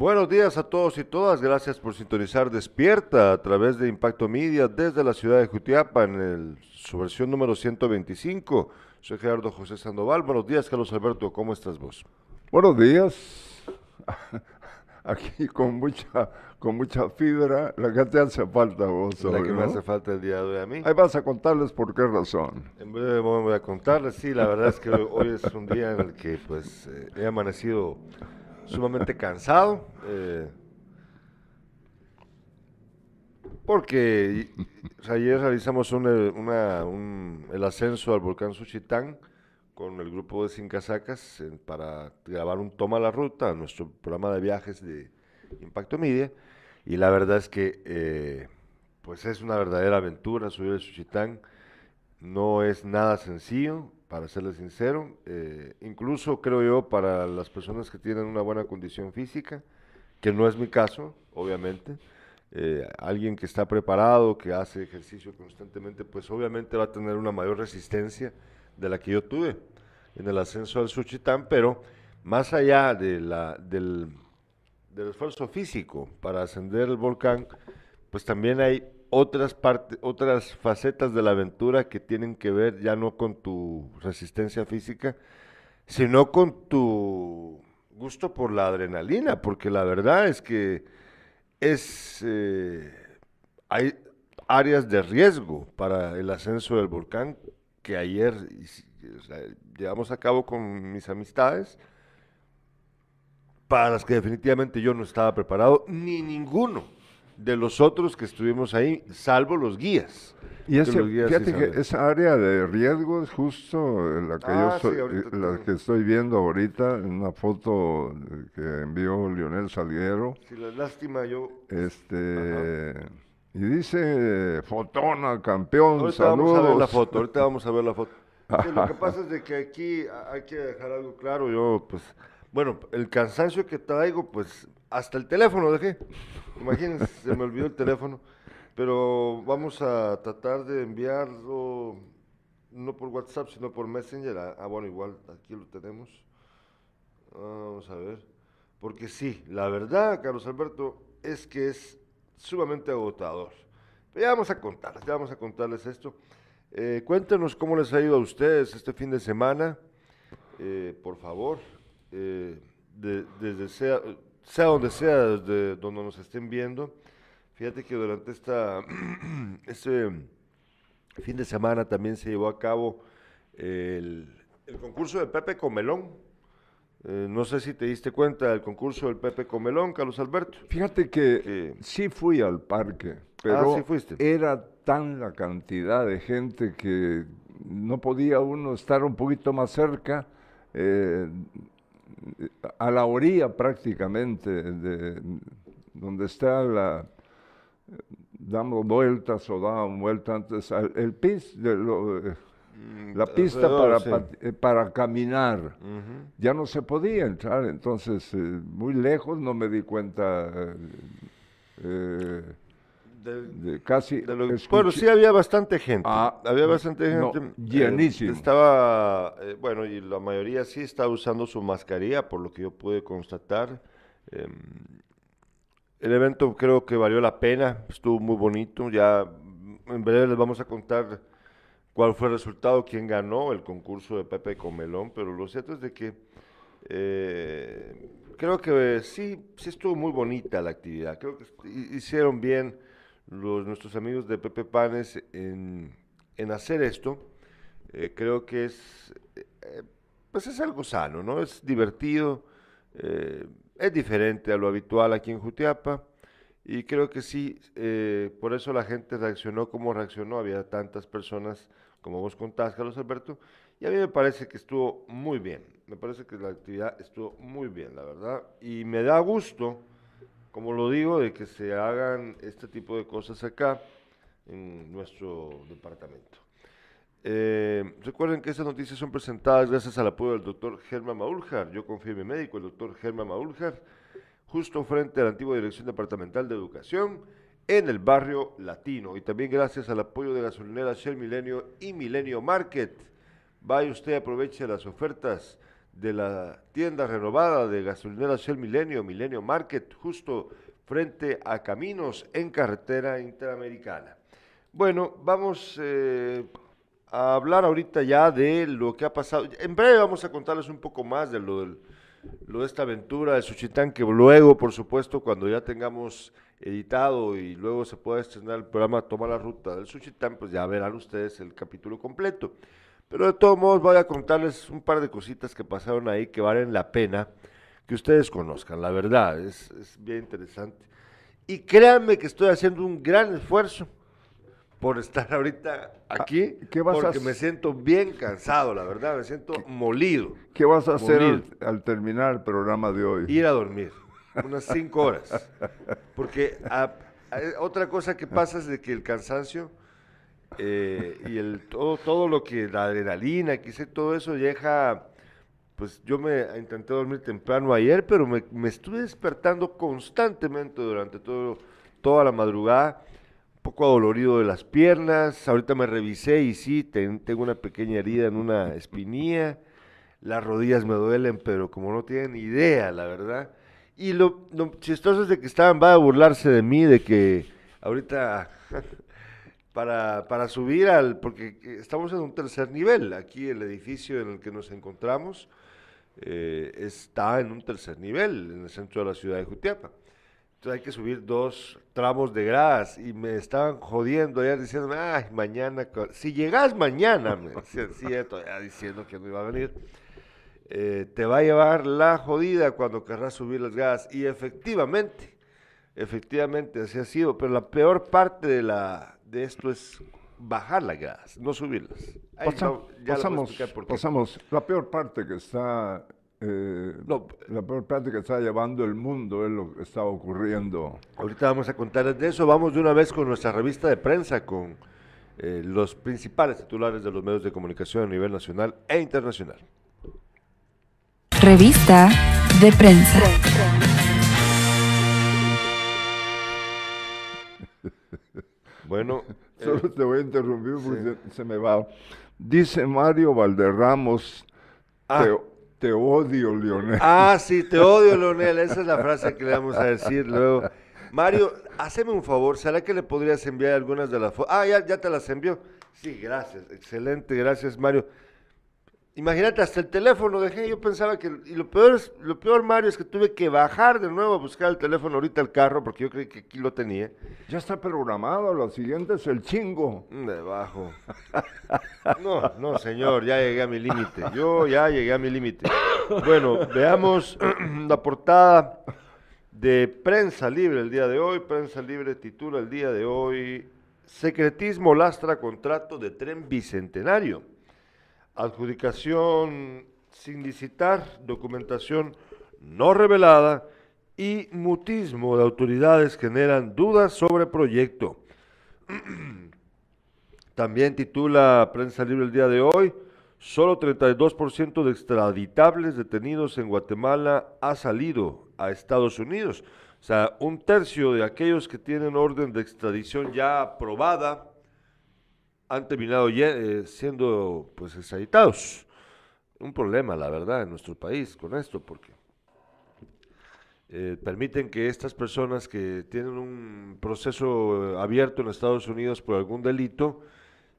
Buenos días a todos y todas. Gracias por sintonizar Despierta a través de Impacto Media desde la ciudad de Jutiapa en el, su versión número 125. Soy Gerardo José Sandoval. Buenos días, Carlos Alberto. ¿Cómo estás vos? Buenos días. Aquí con mucha con mucha fibra, la que te hace falta vos. La hoy, que me hace falta el día de hoy a mí. Ahí vas a contarles por qué razón. En breve voy a contarles. Sí, la verdad es que hoy es un día en el que pues eh, he amanecido sumamente cansado. eh, porque ayer realizamos un, eh, una- un- el ascenso al volcán Suchitán con el grupo de Sin Casacas para grabar un Toma la Ruta, nuestro programa de viajes de Impacto Media. Y la verdad es que eh, pues es una verdadera aventura subir el Suchitán. No es nada sencillo, para serles sincero. eh, incluso creo yo para las personas que tienen una buena condición física, que no es mi caso, obviamente. eh, alguien que está preparado, que hace ejercicio constantemente, pues obviamente va a tener una mayor resistencia de la que yo tuve en el ascenso al Suchitán, pero más allá de la, del, del esfuerzo físico para ascender el volcán, pues también hay otras partes, otras facetas de la aventura que tienen que ver ya no con tu resistencia física, sino con tu gusto por la adrenalina, porque la verdad es que es eh, hay áreas de riesgo para el ascenso del volcán que ayer llevamos a cabo con mis amistades, para las que definitivamente yo no estaba preparado, ni ninguno de los otros que estuvimos ahí, salvo los guías. Y ese, los guías sí fíjate que esa área de riesgo es justo la que Ah, yo sí, soy- ahorita la te- que estoy viendo ahorita en una foto que envió Lionel Salguero. Si la lástima yo... Este y dice Fotona, campeón, Ahorita vamos a ver la saludos. foto, ahorita vamos a ver la foto. Sí, lo que pasa es de que aquí hay que dejar algo claro, yo pues, bueno, el cansancio que traigo, pues, hasta el teléfono dejé. Imagínense, se me olvidó el teléfono. Pero vamos a tratar de enviarlo, no por WhatsApp, sino por Messenger. Ah, ah, bueno, igual, aquí lo tenemos. Ah, Vamos a ver. Porque sí, la verdad, Carlos Alberto, es que es sumamente agotador. Pero ya vamos a contarles, ya vamos a contarles esto. Eh, cuéntenos cómo les ha ido a ustedes este fin de semana, eh, por favor, eh, de- desde sea, sea donde sea, desde donde nos estén viendo. Fíjate que durante esta, este fin de semana también se llevó a cabo el, el concurso de Pepe Comelón. Eh, no sé si te diste cuenta del concurso del Pepe Comelón, Carlos Alberto. Fíjate que sí fui al parque, pero Ah, sí fuiste. era tan la cantidad de gente que no podía uno estar un poquito más cerca, eh, a la orilla prácticamente, de donde está la dando vueltas o daban vueltas antes, al- el pis de lo- eh, la pista para, sí. eh, para caminar ya no se podía entrar, entonces eh, muy lejos no me di cuenta eh, eh, Del- de casi de lo- bueno, sí había bastante gente. Ah, había bastante no, gente. eh, llenísimo. estaba, eh, bueno, y la mayoría sí estaba usando su mascarilla, por lo que yo pude constatar. Em, el evento creo que valió la pena, estuvo muy bonito. Ya mm, en breve les vamos a contar cuál fue el resultado, quién ganó el concurso de Pepe Comelón, pero lo cierto es de que eh, creo que sí, sí estuvo muy bonita la actividad. Creo que hicieron bien los, nuestros amigos de Pepe Panes en, hacer esto. Eh, creo que es, eh, pues es algo sano, ¿no? Es divertido, eh, es diferente a lo habitual aquí en Jutiapa. Y creo que sí, por eso la gente reaccionó como reaccionó. Había tantas personas, como vos contás, Carlos Alberto. Y a mí me parece que estuvo muy bien. Me parece que la actividad estuvo muy bien, la verdad. Y me da gusto, como lo digo, de que se hagan este tipo de cosas acá en nuestro departamento. Eh, recuerden que estas noticias son presentadas gracias al apoyo del doctor Germán Maúljar. Yo confío en mi médico, el doctor Germán Maúljar, justo frente a la antigua Dirección Departamental de Educación en el barrio latino. Y también gracias al apoyo de gasolinera Shell Milenio y Milenio Market. Vaya usted, aproveche las ofertas de la tienda renovada de gasolinera Shell Milenio, Milenio Market, justo frente a Caminos en carretera interamericana. Bueno, vamos eh, a hablar ahorita ya de lo que ha pasado. En breve vamos a contarles un poco más de lo, lo de esta aventura de Suchitán, que luego, por supuesto, cuando ya tengamos editado y luego se pueda estrenar el programa Toma la Ruta del Suchitán, pues ya verán ustedes el capítulo completo. Pero de todos modos voy a contarles un par de cositas que pasaron ahí que valen la pena que ustedes conozcan, la verdad, es, es bien interesante. Y créanme que estoy haciendo un gran esfuerzo por estar ahorita aquí, ¿Qué vas porque a me siento bien cansado, la verdad, me siento molido. ¿Qué vas a hacer al, terminar el programa de hoy? Ir a dormir, unas cinco horas. Porque a- a- otra cosa que pasa es de que el cansancio eh, y el todo, todo lo que, la adrenalina, quise, todo eso deja, pues yo me intenté dormir temprano ayer, pero me, me estuve despertando constantemente durante todo, toda la madrugada, un poco adolorido de las piernas, ahorita me revisé y sí, ten- tengo una pequeña herida en una espinilla, las rodillas me duelen, pero como no tienen idea, la verdad. Y lo, lo chistoso es de que estaban, va a burlarse de mí, de que ahorita para, para subir al, porque estamos en un tercer nivel, aquí el edificio en el que nos encontramos eh, está en un tercer nivel, en el centro de la ciudad de Jutiapa. Entonces hay que subir dos tramos de gradas y me estaban jodiendo ayer diciendo, ay, mañana, si llegas mañana, me decían, ya todavía diciendo que no iba a venir, eh, te va a llevar la jodida cuando querrás subir las gradas. Y efectivamente, efectivamente así ha sido, pero la peor parte de, la, de esto es bajar las gradas, no subirlas. Ahí Pasa- ya pasamos, explicar por qué. pasamos, la peor parte que está, eh, No, la peor parte que está llevando el mundo es lo que está ocurriendo. Ahorita vamos a contarles de eso. Vamos de una vez con nuestra revista de prensa, con eh, los principales titulares de los medios de comunicación a nivel nacional e internacional. Revista de prensa. Bueno, eh, Solo te voy a interrumpir porque se, se me va. Dice Mario Valderramos, Ah. te, te odio, Leonel. ah, sí, te odio, Leonel. Esa es la frase que le vamos a decir luego. Mario, haceme un favor. ¿Será que le podrías enviar algunas de las fotos? Ah, ya, ya te las envió. Sí, gracias. Excelente, gracias, Mario. Imagínate, hasta el teléfono dejé, yo pensaba que, y lo peor, es, lo peor, Mario, es que tuve que bajar de nuevo a buscar el teléfono ahorita al carro, porque yo creí que aquí lo tenía. Ya está programado, lo siguiente es el chingo. Debajo. No, no, señor, ya llegué a mi límite. Yo ya llegué a mi límite. Bueno, veamos la portada de Prensa Libre el día de hoy. Prensa Libre titula el día de hoy Secretismo lastra contrato de tren bicentenario. Adjudicación sin licitar, documentación no revelada y mutismo de autoridades generan dudas sobre proyecto. También titula Prensa Libre el día de hoy, solo 32% de extraditables detenidos en Guatemala ha salido a Estados Unidos. O sea, un tercio de aquellos que tienen orden de extradición ya aprobada han terminado eh, siendo pues extraditados. Un problema, la verdad, en nuestro país con esto, porque eh, permiten que estas personas que tienen un proceso eh, abierto en Estados Unidos por algún delito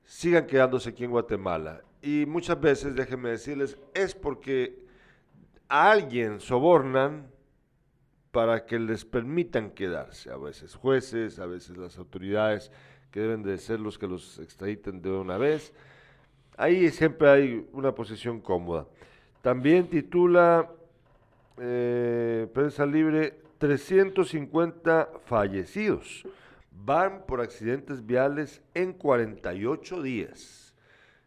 sigan quedándose aquí en Guatemala. Y muchas veces, déjenme decirles, es porque a alguien sobornan para que les permitan quedarse, a veces jueces, a veces las autoridades que deben de ser los que los extraditen de una vez. Ahí siempre hay una posición cómoda. También titula eh, Prensa Libre 350 fallecidos. Van por accidentes viales en 48 días.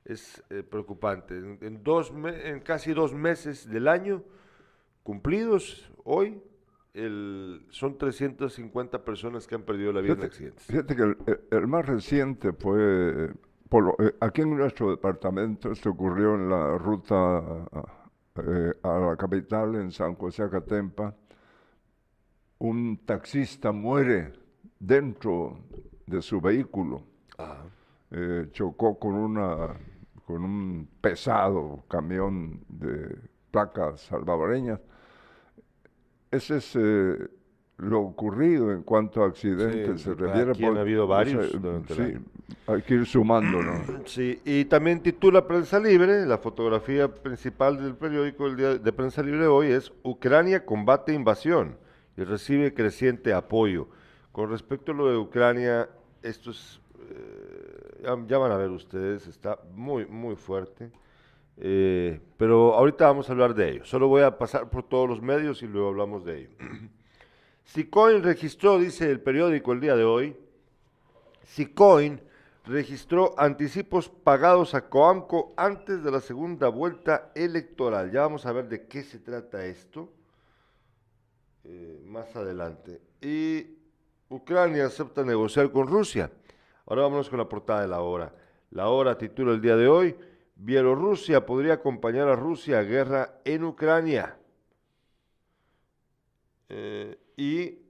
Es eh, preocupante. En, en dos en casi dos meses del año cumplidos, hoy, el- son 350 personas que han perdido la vida en Fíjate, accidentes. fíjate que el, el- más reciente fue, por eh, aquí en nuestro departamento, esto ocurrió en la ruta eh, a la capital, en San José Acatempa. Un taxista muere dentro de su vehículo. Ajá. Eh, chocó con, una, con un pesado camión de placas salvadoreñas. Ese es eh, lo ocurrido en cuanto a accidentes Sí, se aquí han habido varios o durante el sí, hay que ir sumando, ¿no? Sí, y también titula Prensa Libre, la fotografía principal del periódico el día de Prensa Libre hoy es Ucrania combate invasión y recibe creciente apoyo. Con respecto a lo de Ucrania, esto es, eh, ya, ya van a ver ustedes, está muy, muy fuerte. Eh, pero ahorita vamos a hablar de ello. Solo voy a pasar por todos los medios y luego hablamos de ello. Sicoin registró, dice el periódico el día de hoy, Sicoin registró anticipos pagados a Coamco antes de la segunda vuelta electoral. Ya vamos a ver de qué se trata esto eh, más adelante. Y Ucrania acepta negociar con Rusia. Ahora vámonos con la portada de la hora. La hora titula el día de hoy, Bielorrusia podría acompañar a Rusia a guerra en Ucrania. Eh, y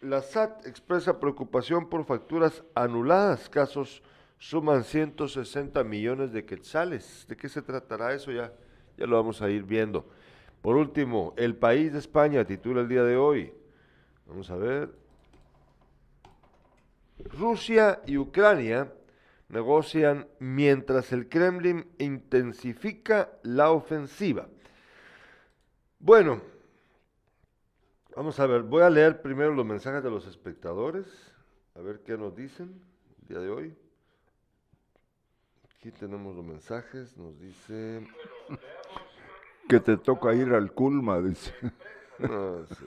la SAT expresa preocupación por facturas anuladas. Casos suman 160 millones de quetzales. ¿De qué se tratará eso? Ya, ya lo vamos a ir viendo. Por último, El País de España titula el día de hoy. Vamos a ver. Rusia y Ucrania negocian mientras el Kremlin intensifica la ofensiva. Bueno, vamos a ver, voy a leer primero los mensajes de los espectadores, a ver qué nos dicen el día de hoy. Aquí tenemos los mensajes, nos dice... Que te toca ir al Culma, dice. No, sí.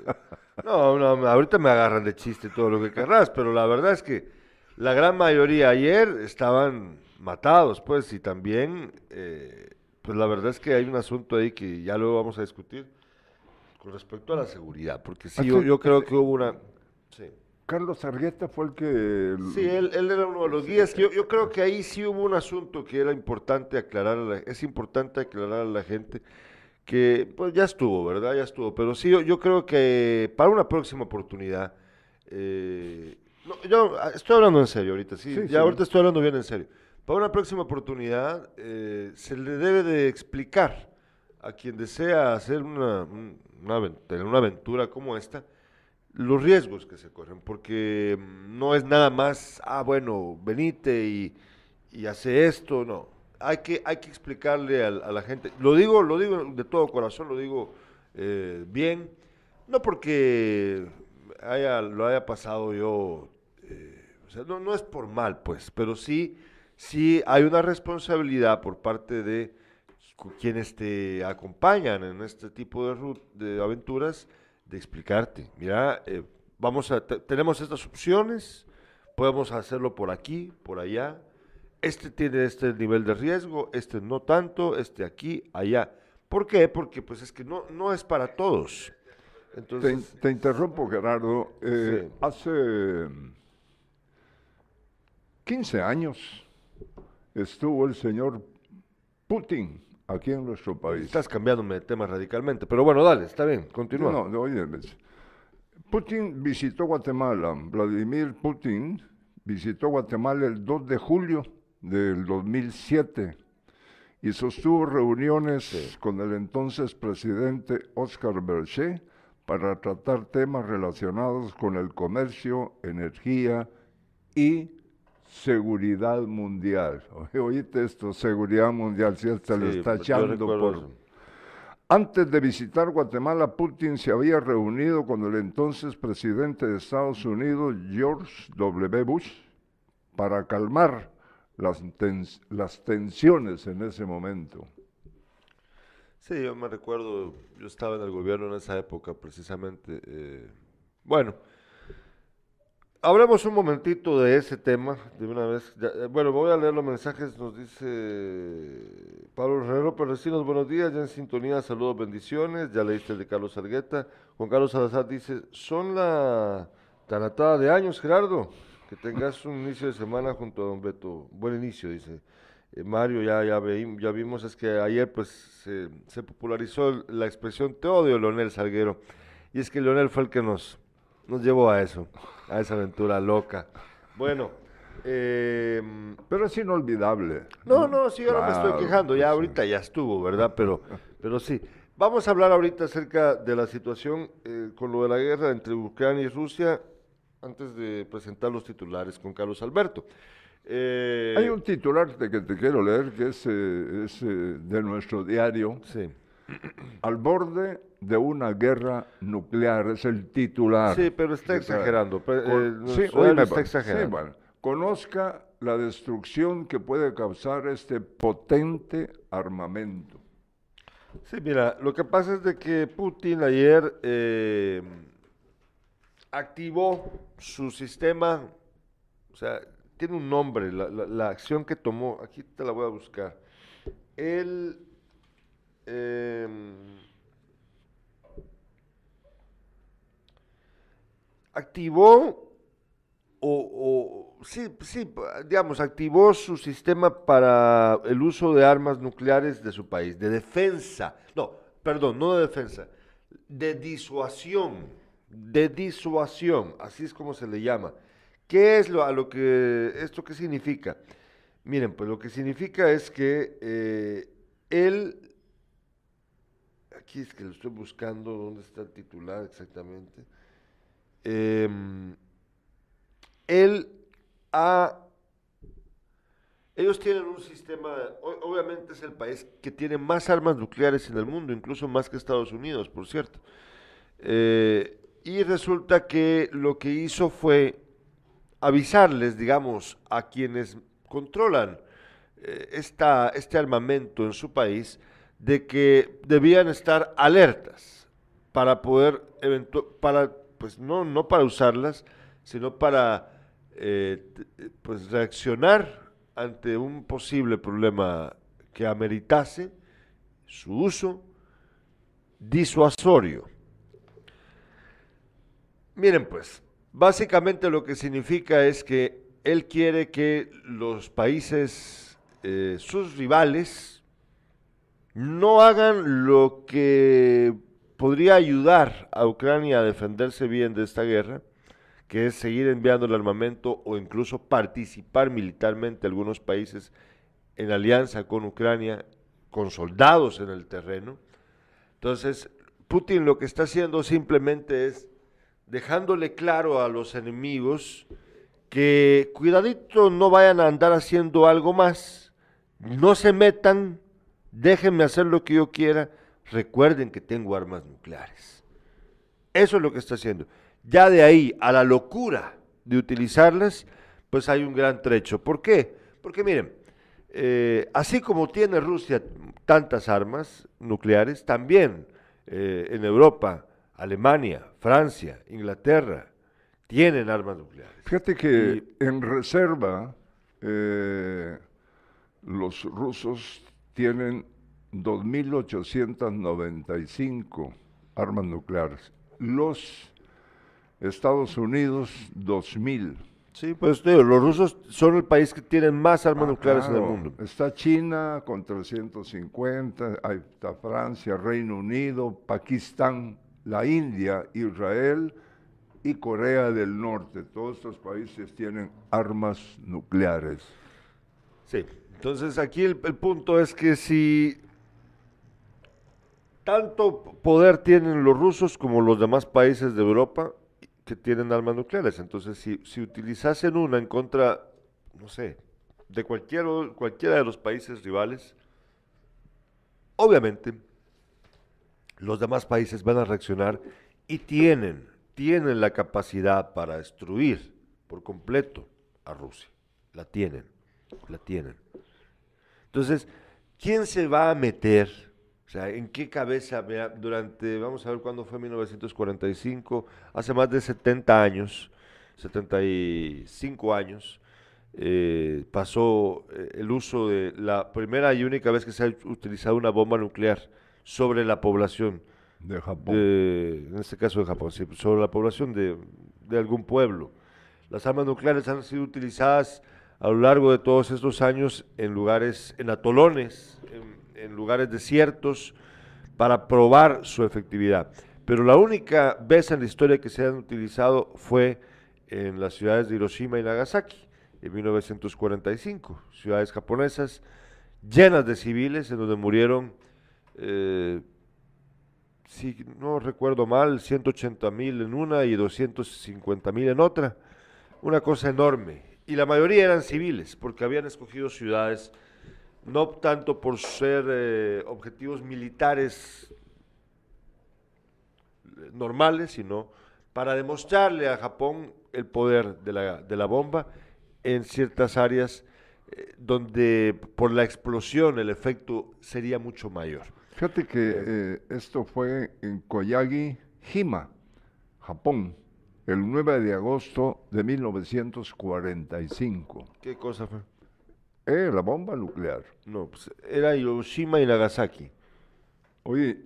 no, no, ahorita me agarran de chiste todo lo que querrás, pero la verdad es que la gran mayoría ayer estaban matados, pues, y también, eh, pues la verdad es que hay un asunto ahí que ya luego vamos a discutir con respecto a la seguridad, porque sí, yo, yo creo que hubo una... Sí. Carlos Argueta fue el que... Sí, él, él era uno de los guías. Yo, yo creo que ahí sí hubo un asunto que era importante aclarar, a la- es importante aclarar a la gente que pues ya estuvo, ¿verdad? Ya estuvo. Pero sí, yo, yo creo que para una próxima oportunidad, eh, no, yo ah, estoy hablando en serio ahorita, sí, Sí, ya sí. ahorita estoy hablando bien en serio. Para una próxima oportunidad eh, se le debe de explicar a quien desea hacer una, un- una, una aventura como esta, los riesgos que se corren, porque mm, no es nada más, ah, bueno, venite y, y hace esto, no. Hay que, hay que explicarle al- a, la gente, lo digo, lo digo de todo corazón, lo digo eh, bien, no porque haya, lo haya pasado yo, sea, no, no es por mal, pues, pero sí, sí hay una responsabilidad por parte de quienes te acompañan en este tipo de, de aventuras, de explicarte, mira, eh, vamos a, te- tenemos estas opciones, podemos hacerlo por aquí, por allá, este tiene este nivel de riesgo, este no tanto, este aquí, allá. ¿Por qué? Porque pues es que no, no es para todos. Te, Entonces, te interrumpo, Gerardo. Eh, Sí. Hace 15 años estuvo el señor Putin aquí en nuestro país. estás cambiándome de tema radicalmente, pero bueno, dale, está bien, continúa. No, no, oye. Putin visitó Guatemala. Vladimir Putin visitó Guatemala el 2 de julio del 2007 y sostuvo reuniones con el entonces presidente Oscar Berché para tratar temas relacionados con el comercio, energía y seguridad mundial. Oíste esto, seguridad mundial, si hasta le Sí, está yo echando por... eso. Antes de visitar Guatemala, Putin se había reunido con el entonces presidente de Estados Unidos, George W. Bush, para calmar las, tens- las tensiones en ese momento. Sí, yo me recuerdo, yo estaba en el gobierno en esa época precisamente. eh, bueno, hablemos un momentito de ese tema de una vez. Ya, eh, bueno, voy a leer los mensajes, nos dice Pablo Herrero Perrecinos, buenos días, ya en sintonía, saludos, bendiciones. Ya leíste el de Carlos Argueta. Juan Carlos Salazar dice, son la tanatada de años, Gerardo. Que tengas un inicio de semana junto a don Beto. Buen inicio, dice. Eh, Mario, ya, ya, ya vimos, es que ayer pues se, se popularizó la expresión te odio, Leonel Salguero. Y es que Leonel fue el que nos, nos llevó a eso, a esa aventura loca. Bueno, Em, Pero es inolvidable. no, no, sí, no me estoy quejando, ya ahorita ya estuvo, ¿verdad? Pero, pero sí. Vamos a hablar ahorita acerca de la situación eh, con lo de la guerra entre Ucrania y Rusia, antes de presentar los titulares con Carlos Alberto. Eh, Hay un titular de que te quiero leer que es, eh, es, eh, de nuestro diario. Sí. Al borde de una guerra nuclear, es el titular. Sí, pero está exagerando, Con- eh, sí, diario está exagerando. sí, bueno. Conozca la destrucción que puede causar este potente armamento. Sí, mira, lo que pasa es de que Putin ayer eh, activó su sistema, o sea, tiene un nombre, la, la- la acción que tomó, aquí te la voy a buscar. Él em, activó o, sí, sí, digamos, activó su sistema para el uso de armas nucleares de su país, de defensa, no, perdón, no de defensa, de disuasión, de disuasión, así es como se le llama. ¿Qué es lo, a lo que, esto qué significa? Miren, pues lo que significa es que eh, él, aquí es que lo estoy buscando, ¿dónde está el titular exactamente? Em, él ha... Ellos tienen un sistema, obviamente es el país que tiene más armas nucleares en el mundo, incluso más que Estados Unidos, por cierto. Eh, y resulta que lo que hizo fue avisarles, digamos, a quienes controlan eh, esta, este armamento en su país, de que debían estar alertas para poder, para, pues no, no para usarlas, sino para eh, pues reaccionar ante un posible problema que ameritase su uso disuasorio. Miren pues, básicamente lo que significa es que él quiere que los países, eh, sus rivales, no hagan lo que podría ayudar a Ucrania a defenderse bien de esta guerra, que es seguir enviando el armamento o incluso participar militarmente algunos países en alianza con Ucrania, con soldados en el terreno. Entonces, Putin lo que está haciendo simplemente es dejándole claro a los enemigos que cuidadito no vayan a andar haciendo algo más, no se metan, déjenme hacer lo que yo quiera, recuerden que tengo armas nucleares. Eso es lo que está haciendo. Ya de ahí a la locura de utilizarlas, pues hay un gran trecho. ¿Por qué? Porque miren, eh, así como tiene Rusia tantas armas nucleares, también eh, en Europa, Alemania, Francia, Inglaterra, tienen armas nucleares. Fíjate que en reserva eh, los rusos tienen 2.895 armas nucleares. Los Estados Unidos, 2.000. Sí, pues digo, los rusos son el país que tienen más armas Ah, nucleares en el claro. mundo. Está China con 350, ahí está Francia, Reino Unido, Pakistán, la India, Israel y Corea del Norte. Todos estos países tienen armas nucleares. Sí, entonces aquí el, punto es que si tanto poder tienen los rusos como los demás países de Europa que tienen armas nucleares, entonces si, si utilizasen una en contra, no sé, de cualquier, cualquiera de los países rivales, obviamente los demás países van a reaccionar y tienen, tienen la capacidad para destruir por completo a Rusia, la tienen la tienen. Entonces, ¿quién se va a meter? O sea, ¿en qué cabeza durante, vamos a ver cuándo fue 1945, hace más de 70 años, 75 años, eh, pasó eh, el uso de la primera y única vez que se ha utilizado una bomba nuclear sobre la población De Japón. de- en este caso de Japón, sí, sobre la población de, de algún pueblo. Las armas nucleares han sido utilizadas a lo largo de todos estos años en lugares, en atolones, en, lugares desiertos, para probar su efectividad. Pero la única vez en la historia que se han utilizado fue en las ciudades de Hiroshima y Nagasaki. en 1945. Ciudades japonesas llenas de civiles en donde murieron, eh, si no recuerdo mal, 180 mil en una y 250 mil en otra. Una cosa enorme. Y la mayoría eran civiles porque habían escogido ciudades no tanto por ser eh, objetivos militares normales, sino para demostrarle a Japón el poder de la, de la bomba en ciertas áreas eh, donde por la explosión el efecto sería mucho mayor. Fíjate que eh, esto fue en Koyagi, Hima, Japón, el 9 de agosto de 1945. ¿Qué cosa fue? Eh, la bomba nuclear. No, pues era Hiroshima y Nagasaki. Oye,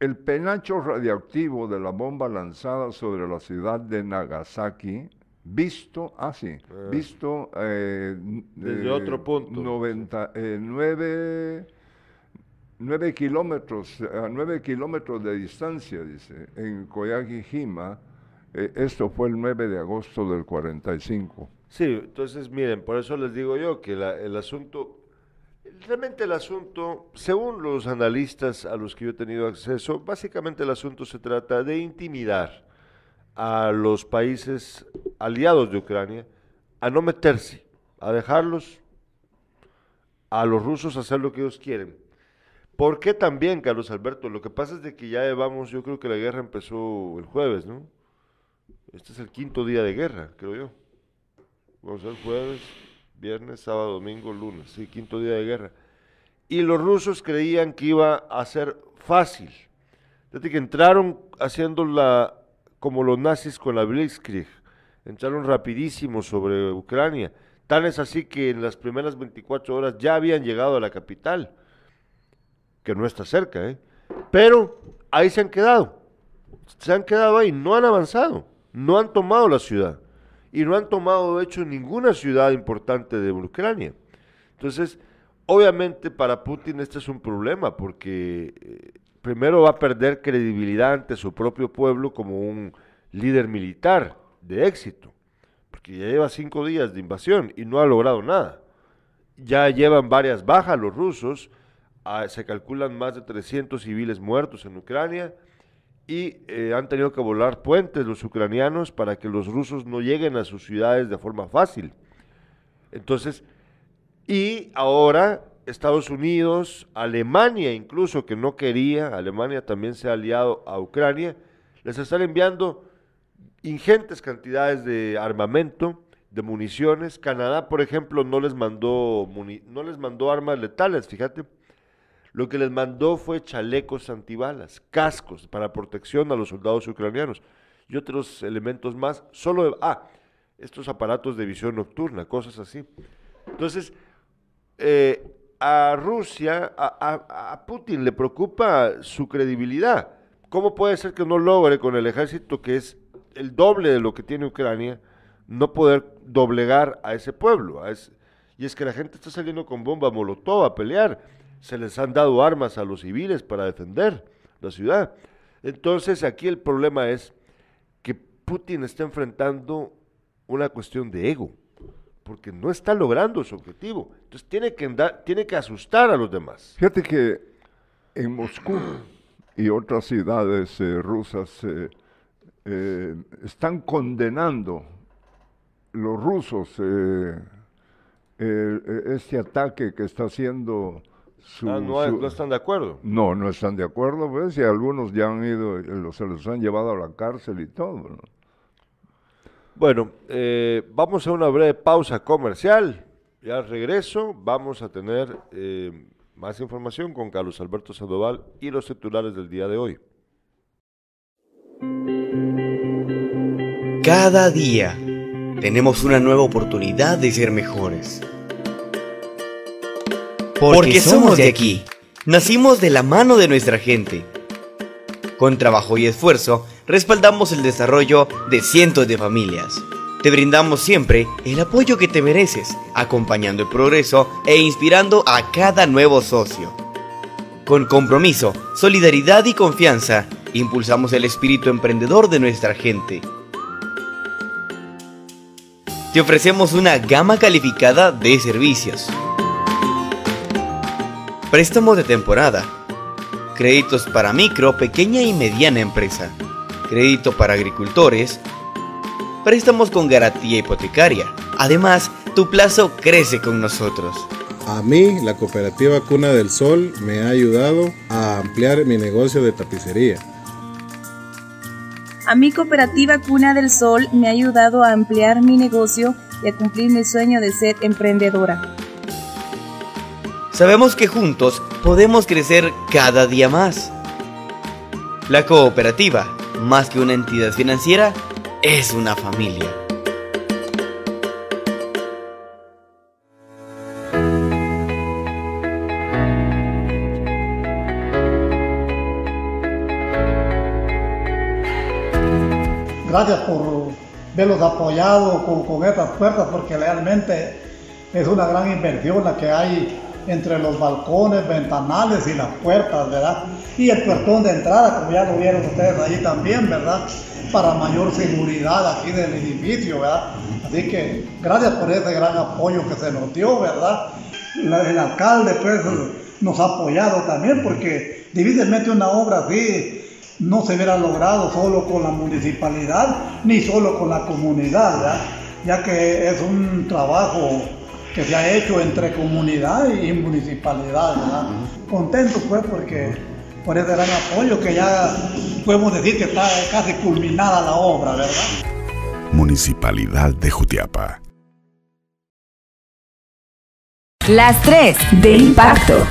el penacho radioactivo de la bomba lanzada sobre la ciudad de Nagasaki, visto, ah sí, Ah. visto eh, Desde eh, otro punto. 90, eh, nueve, nueve kilómetros, a nueve kilómetros de distancia, dice, en Koyagi, Hima, eh, esto fue el 9 de agosto del 45. Sí, entonces miren, por eso les digo yo que la- el asunto, realmente el asunto, según los analistas a los que yo he tenido acceso, básicamente el asunto se trata de intimidar a los países aliados de Ucrania a no meterse, a dejarlos a los rusos hacer lo que ellos quieren. ¿Por qué también, Carlos Alberto? Lo que pasa es de que ya llevamos, yo creo que la guerra empezó el jueves, ¿no? Este es el quinto día de guerra, creo yo. Vamos a ver, jueves, viernes, sábado, domingo, lunes, sí, quinto día de guerra. Y los rusos creían que iba a ser fácil. Desde que entraron haciendo la, como los nazis con la Blitzkrieg, entraron rapidísimo sobre Ucrania. Tan es así que en las primeras 24 horas ya habían llegado a la capital, que no está cerca, ¿eh? Pero ahí se han quedado. Se han quedado ahí, no han avanzado, no han tomado la ciudad y no han tomado, de hecho, ninguna ciudad importante de Ucrania. Entonces, obviamente para Putin este es un problema porque eh, primero va a perder credibilidad ante su propio pueblo como un líder militar de éxito, porque ya lleva cinco días de invasión y no ha logrado nada. Ya llevan varias bajas los rusos, ah, se calculan más de 300 civiles muertos en Ucrania y eh, han tenido que volar puentes los ucranianos para que los rusos no lleguen a sus ciudades de forma fácil. Entonces, y ahora Estados Unidos, Alemania incluso, que no quería, Alemania también se ha aliado a Ucrania, les están enviando ingentes cantidades de armamento, de municiones. Canadá, por ejemplo, no les mandó, no les mandó armas letales, fíjate. Lo que les mandó fue chalecos antibalas, cascos para protección a los soldados ucranianos y otros elementos más. Solo, ah, estos aparatos de visión nocturna, cosas así. Entonces, eh, a Rusia, a, Putin le preocupa su credibilidad. ¿Cómo puede ser que no logre con el ejército que es el doble de lo que tiene Ucrania, no poder doblegar a ese pueblo? Y es que la gente está saliendo con bomba molotov a pelear. Se les han dado armas a los civiles para defender la ciudad. Entonces aquí el problema es que Putin está enfrentando una cuestión de ego, porque no está logrando su objetivo. Entonces tiene que, andar- tiene que asustar a los demás. Fíjate que en Moscú y otras ciudades eh, rusas eh, eh, están condenando los rusos este ataque que está haciendo su... Ah, no, su- no están de acuerdo. no, no están de acuerdo, pues, y algunos ya han ido, eh, los- se los han llevado a la cárcel y todo. ¿no? Bueno, eh, vamos a una breve pausa comercial. Y al regreso vamos a tener eh, más información con Carlos Alberto Sandoval y los titulares del día de hoy. Cada día tenemos una nueva oportunidad de ser mejores. Porque somos de aquí. Nacimos de la mano de nuestra gente. Con trabajo y esfuerzo, respaldamos el desarrollo de cientos de familias. Te brindamos siempre el apoyo que te mereces, acompañando el progreso e inspirando a cada nuevo socio. Con compromiso, solidaridad y confianza, impulsamos el espíritu emprendedor de nuestra gente. te ofrecemos una gama calificada de servicios. Préstamos de temporada. Créditos para micro, pequeña y mediana empresa. Crédito para agricultores. Préstamos con garantía hipotecaria. Además, tu plazo crece con nosotros. A mí, la cooperativa Cuna del Sol me ha ayudado a ampliar mi negocio de tapicería. A mi cooperativa Cuna del Sol me ha ayudado a ampliar mi negocio y a cumplir mi sueño de ser emprendedora. Sabemos que juntos podemos crecer cada día más. La cooperativa, más que una entidad financiera, es una familia. Gracias por verlos apoyados con, con estas puertas porque realmente es una gran inversión la que hay entre los balcones, ventanales y las puertas, ¿verdad? Y el puertón de entrada, como ya lo vieron ustedes ahí también, ¿verdad? Para mayor seguridad aquí del edificio, ¿verdad? Así que gracias por ese gran apoyo que se nos dio, ¿verdad? El alcalde, pues, nos ha apoyado también porque difícilmente una obra así no se hubiera logrado solo con la municipalidad ni solo con la comunidad, ¿verdad? ya que es un trabajo que se ha hecho entre comunidad y municipalidad. ¿verdad? Contento pues porque por ese gran apoyo que ya podemos decir que está casi culminada la obra, ¿verdad? Municipalidad de Jutiapa. Las 3 de impacto.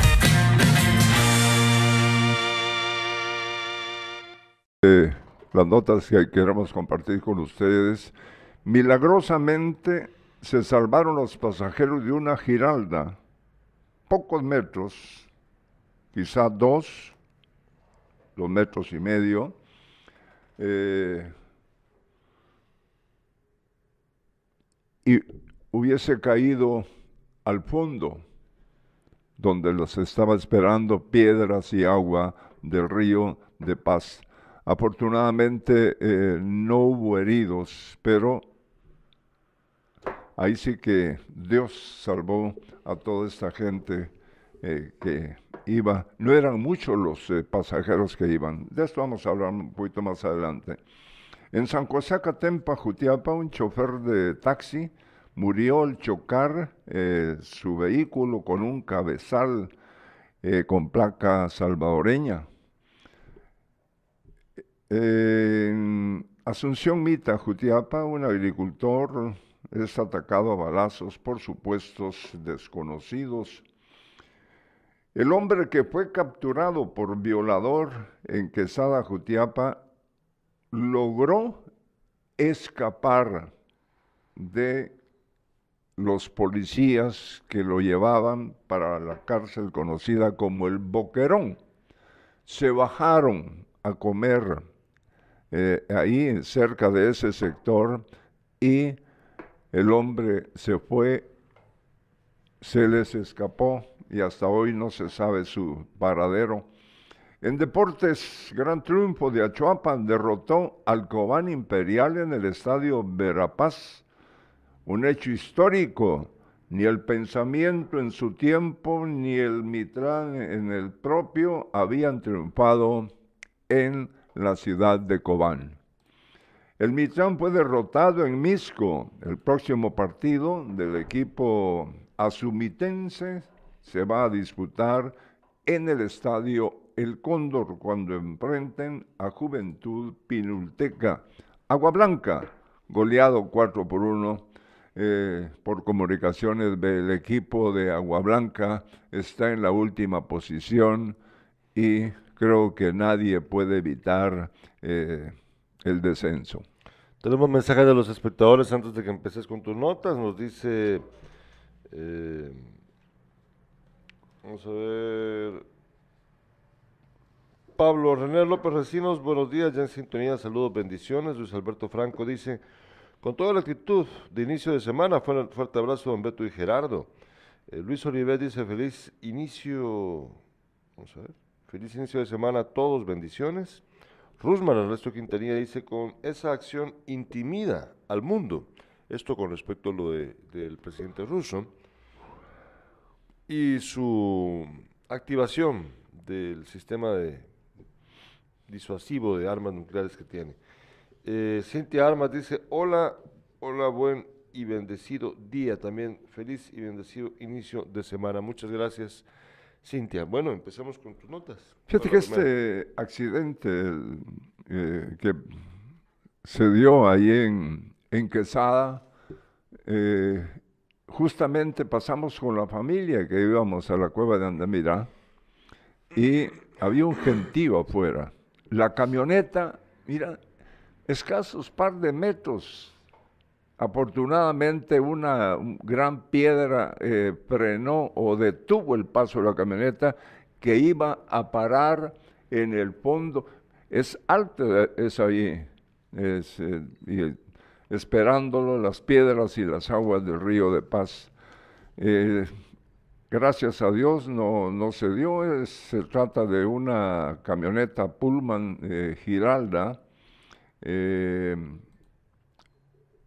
Eh, las notas que queremos compartir con ustedes. Milagrosamente se salvaron los pasajeros de una giralda, pocos metros, quizá dos, dos metros y medio. eh, y hubiese caído al fondo, donde los estaba esperando piedras y agua del río de Paz. Afortunadamente eh, no hubo heridos, pero ahí sí que Dios salvó a toda esta gente eh, que iba. No eran muchos los eh, pasajeros que iban. De esto vamos a hablar un poquito más adelante. En San José Jutiapa, un chofer de taxi murió al chocar eh, su vehículo con un cabezal con placa salvadoreña. En Asunción Mita, Jutiapa, un agricultor es atacado a balazos por supuestos desconocidos. El hombre que fue capturado por violador en Quesada, Jutiapa, logró escapar de los policías que lo llevaban para la cárcel conocida como el Boquerón. Se bajaron a comer eh, ahí cerca de ese sector y el hombre se fue, se les escapó y hasta hoy no se sabe su paradero. En deportes, gran triunfo de Achuapan derrotó al Cobán Imperial en el estadio Verapaz. Un hecho histórico. Ni el pensamiento en su tiempo, ni el Mitrán en el propio habían triunfado en la ciudad de Cobán. El Mitrán fue derrotado en Misco. El próximo partido del equipo azumitense se va a disputar en el estadio El Cóndor cuando enfrenten a Juventud Pinulteca. Agua Blanca, goleado 4 por 1 eh, por comunicaciones del equipo de Agua Blanca, está en la última posición y creo que nadie puede evitar eh, el descenso. Tenemos mensajes de los espectadores antes de que empeces con tus notas. Nos dice. eh, vamos a ver. Pablo René López Recinos, buenos días, ya en sintonía, saludos, bendiciones. Luis Alberto Franco dice: Con toda la actitud de inicio de semana, fuerte, abrazo, don Beto y Gerardo. Eh, Luis Oliver dice: Feliz inicio. Vamos a ver. Feliz inicio de semana a todos, bendiciones. Rusman Ernesto Quintanilla dice, con esa acción intimida al mundo. Esto con respecto a lo de- del presidente ruso y su activación del sistema de disuasivo de armas nucleares que tiene. Eh, Cintia Armas dice, hola, hola, buen y bendecido día también, feliz y bendecido inicio de semana. Muchas gracias, Cintia. Bueno, empecemos con tus notas. Fíjate que este accidente el, eh, que se dio ahí en, en Quesada, eh, justamente pasamos con la familia que íbamos a la cueva de Andamirá y había un gentío afuera. La camioneta, mira, escasos par de metros. Afortunadamente una un- gran piedra eh, frenó o detuvo el paso de la camioneta que iba a parar en el fondo. Es alto, eh, es ahí, eh, esperándolo las piedras y las aguas del río de Paz. Eh, gracias a Dios no, no se dio, se trata de una camioneta Pullman eh, Giralda.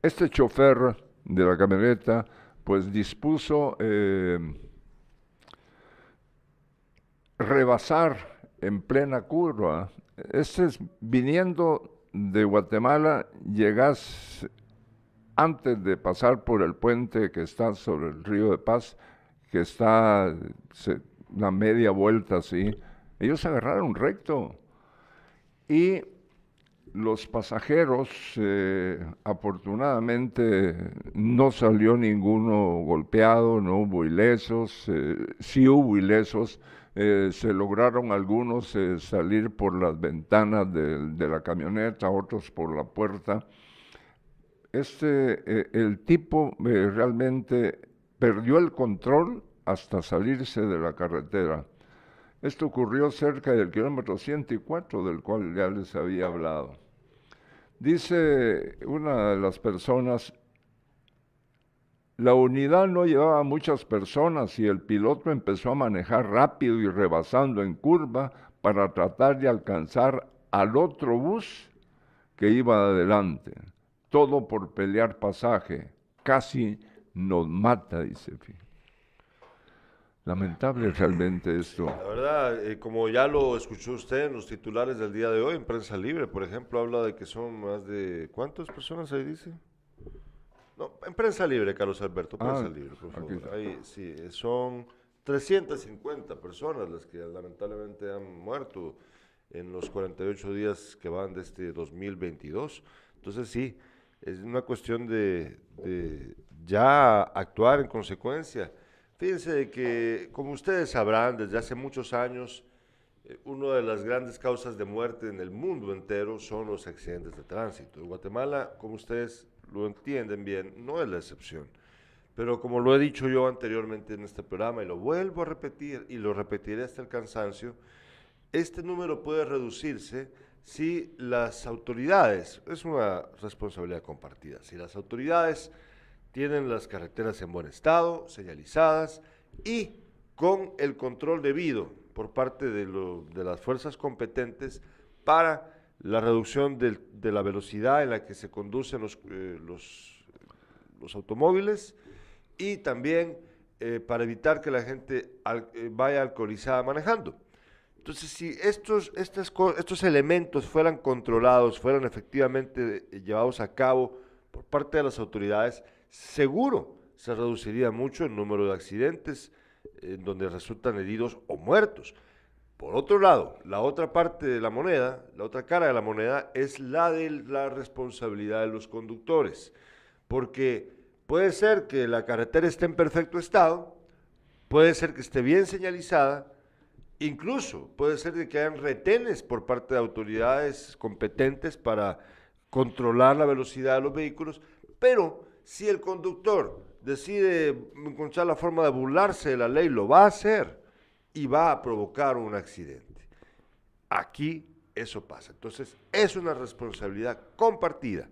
Este chofer de la camioneta pues dispuso eh, rebasar en plena curva. Este es viniendo de Guatemala, llegas antes de pasar por el puente que está sobre el río de Paz, que está se- una media vuelta así, ellos agarraron recto. Y los pasajeros, eh, afortunadamente, no salió ninguno golpeado, no hubo ilesos, eh, sí hubo ilesos, eh, se lograron algunos salir por las ventanas de, de la camioneta, otros por la puerta. Este, el tipo realmente perdió el control hasta salirse de la carretera. Esto ocurrió cerca del kilómetro 104 del cual ya les había hablado. Dice una de las personas, la unidad no llevaba muchas personas y el piloto empezó a manejar rápido y rebasando en curva para tratar de alcanzar al otro bus que iba adelante. Todo por pelear pasaje. Casi nos mata, dice. Fi. Lamentable realmente esto. La verdad, eh, como ya lo escuchó usted en los titulares del día de hoy, en Prensa Libre, por ejemplo, habla de que son más de... ¿Cuántas personas ahí dice? No, en Prensa Libre, Carlos Alberto, Prensa Ah, Libre, por favor. Ahí, sí, eh, son 350 personas las que lamentablemente han muerto en los 48 días que van de este 2022. Entonces sí, es una cuestión de, de ya actuar en consecuencia. Fíjense que, como ustedes sabrán, desde hace muchos años, eh, una de las grandes causas de muerte en el mundo entero son los accidentes de tránsito. Guatemala, como ustedes lo entienden bien, no es la excepción. Pero como lo he dicho yo anteriormente en este programa y lo vuelvo a repetir y lo repetiré hasta el cansancio, este número puede reducirse si las autoridades, es una responsabilidad compartida, si las autoridades tienen las carreteras en buen estado, señalizadas y con el control debido por parte de, las fuerzas competentes para la reducción de la velocidad en la que se conducen los, eh, automóviles y también eh, para evitar que la gente eh, vaya alcoholizada manejando. Entonces, si estos, estas estos elementos fueran controlados, fueran efectivamente llevados a cabo por parte de las autoridades, seguro se reduciría mucho el número de accidentes en donde resultan heridos o muertos. Por otro lado, la otra parte de la moneda, la otra cara de la moneda, es la de la responsabilidad de los conductores. Porque puede ser que la carretera esté en perfecto estado, puede ser que esté bien señalizada, incluso puede ser que hayan retenes por parte de autoridades competentes para controlar la velocidad de los vehículos, pero si el conductor decide encontrar la forma de burlarse de la ley, lo va a hacer y va a provocar un accidente. Aquí eso pasa. Entonces, es una responsabilidad compartida.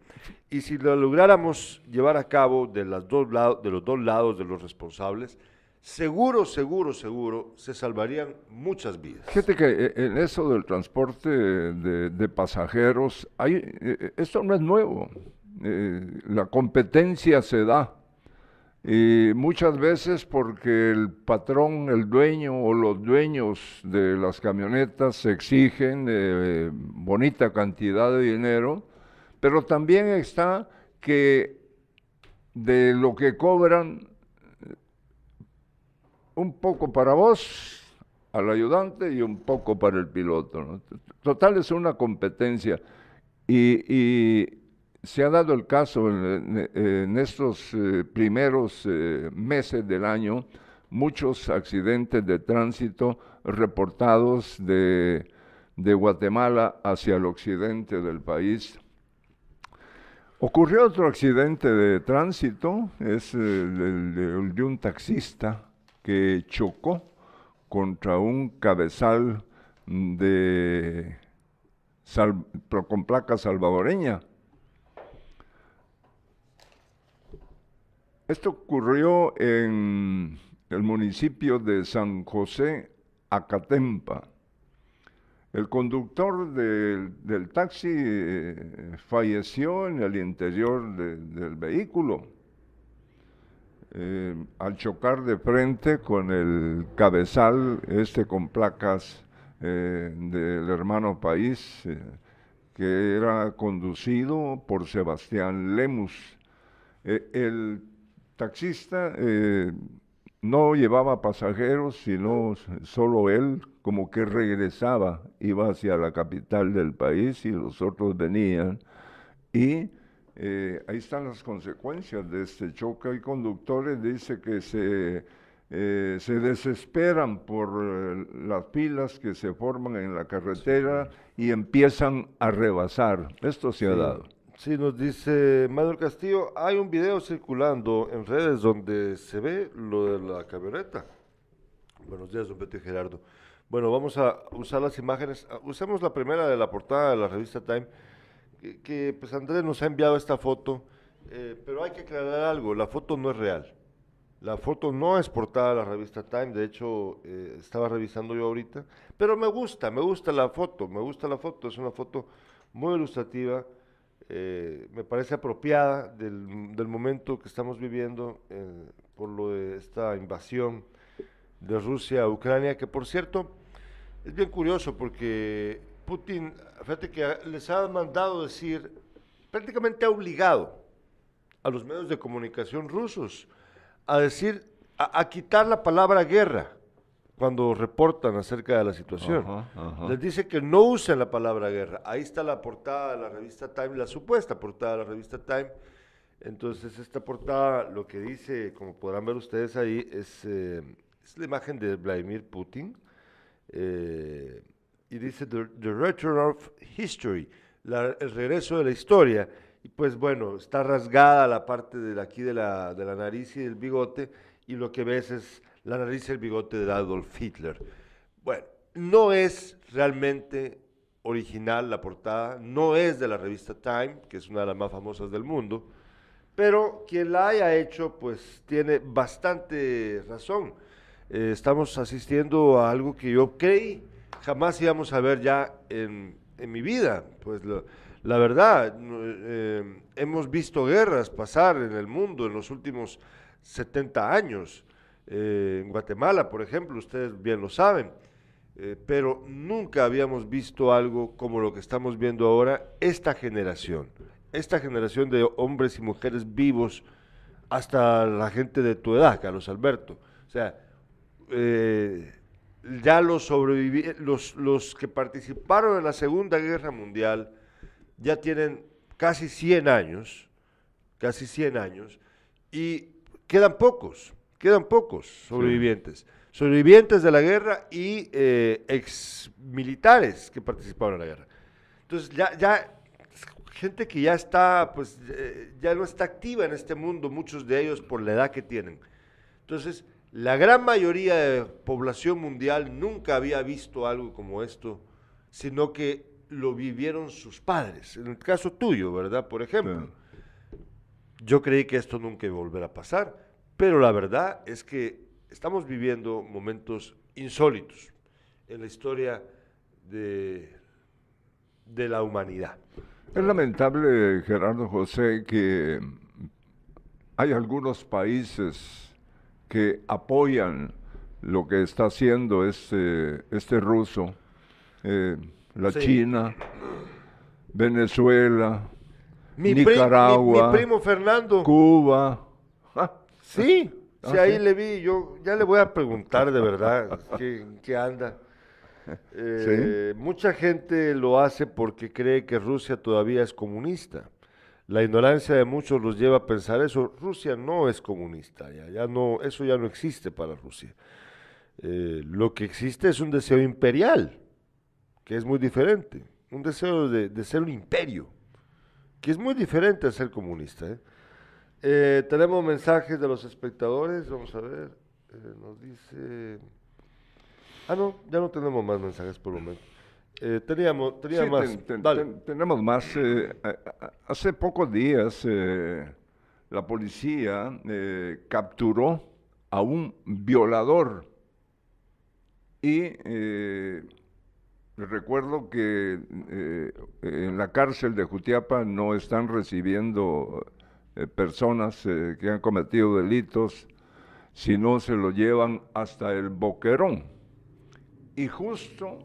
Y si lo lográramos llevar a cabo de, las dos de los dos lados de los responsables, seguro, seguro, seguro, se salvarían muchas vidas. Fíjate que eh, en eso del transporte de, pasajeros, hay, eh, esto no es nuevo. Eh, la competencia se da. Y muchas veces porque el patrón, el dueño o los dueños de las camionetas exigen eh, bonita cantidad de dinero, pero también está que de lo que cobran, un poco para vos, al ayudante, y un poco para el piloto. Total es una competencia. y se ha dado el caso en, estos eh, primeros eh, meses del año, muchos accidentes de tránsito reportados de, Guatemala hacia el occidente del país. Ocurrió otro accidente de tránsito, es el, de un taxista que chocó contra un cabezal de con placa salvadoreña Esto ocurrió en el municipio de San José, Acatempa. El conductor del taxi eh, falleció en el interior del vehículo eh, al chocar de frente con el cabezal, este con placas eh, del hermano país, que era conducido por Sebastián Lemus. el taxista eh, no llevaba pasajeros, sino solo él, como que regresaba, iba hacia la capital del país y los otros venían. Y eh, ahí están las consecuencias de este choque. Hay conductores, dice que se, eh, se desesperan por las pilas que se forman en la carretera y empiezan a rebasar. Esto se ha dado. Sí, nos dice Manuel Castillo, hay un video circulando en redes donde se ve lo de la camioneta. Buenos días, don Beto y Gerardo. Bueno, vamos a usar las imágenes. Ah, usemos la primera de la portada de la revista Time, que, pues Andrés nos ha enviado esta foto, eh, pero hay que aclarar algo, la foto no es real. La foto no es portada de la revista Time, de hecho eh, estaba revisando yo ahorita, pero me gusta, me gusta la foto, me gusta la foto, es una foto muy ilustrativa eh, me parece apropiada del, momento que estamos viviendo eh, por lo de esta invasión de Rusia a Ucrania, que por cierto es bien curioso porque Putin, fíjate que les ha mandado decir, prácticamente ha obligado a los medios de comunicación rusos a decir, a quitar la palabra guerra cuando reportan acerca de la situación. Les dice que no usen la palabra guerra. Ahí está la portada de la revista Time, la supuesta portada de la revista Time. Entonces, esta portada lo que dice, como podrán ver ustedes ahí, es, eh, es la imagen de Vladimir Putin. Eh, y dice The, Return of History, el regreso de la historia. Y pues bueno, está rasgada la parte de aquí de la, de la nariz y del bigote, y lo que ves es la nariz y el bigote de Adolf Hitler. Bueno, no es realmente original la portada, no es de la revista Time, que es una de las más famosas del mundo, pero quien la haya hecho, pues tiene bastante razón. Eh, estamos asistiendo a algo que yo creí jamás íbamos a ver ya en, mi vida. Pues la verdad, eh, hemos visto guerras pasar en el mundo en los últimos 70 años. Eh, en Guatemala, por ejemplo, ustedes bien lo saben, eh, pero nunca habíamos visto algo como lo que estamos viendo ahora, esta generación, esta generación de hombres y mujeres vivos, hasta la gente de tu edad, Carlos Alberto. O sea, eh, ya los los, los que participaron en la Segunda Guerra Mundial, ya tienen casi 100 años, casi 100 años, y quedan pocos quedan pocos sobrevivientes. Sobrevivientes de la guerra y eh, ex militares que participaron en la guerra. Entonces, ya, ya gente que ya está, pues, eh, ya no está activa en este mundo, muchos de ellos por la edad que tienen. Entonces, la gran mayoría de población mundial nunca había visto algo como esto, sino que lo vivieron sus padres. En el caso tuyo, ¿verdad? Por ejemplo. Yo creí que esto nunca iba a volver a pasar. Pero la verdad es que estamos viviendo momentos insólitos en la historia de, de la humanidad. Es lamentable, Gerardo José, que hay algunos países que apoyan lo que está haciendo este, este ruso, eh, la Sí. China, Venezuela, Mi, Nicaragua, mi- mi primo Fernando. Cuba. Ah, Sí, Ah, sí, ahí sí. le vi. Yo ya le voy a preguntar de verdad qué, qué anda. Eh, Mucha gente lo hace porque cree que Rusia todavía es comunista. La ignorancia de muchos los lleva a pensar eso. Rusia no es comunista, ya, ya no, eso ya no existe para Rusia. Eh, lo que existe es un deseo imperial, que es muy diferente. Un deseo de, de ser un imperio, que es muy diferente a ser comunista. ¿eh? Eh, tenemos mensajes de los espectadores, vamos a ver. eh, nos dice. Ah, no, ya no tenemos más mensajes por el momento. Eh, teníamos, tenía Sí, más. ten- tenemos más. hace pocos días la policía capturó a un violador y recuerdo que en la cárcel de Jutiapa no están recibiendo eh, personas eh, que han cometido delitos, sino se lo llevan hasta el boquerón. Y justo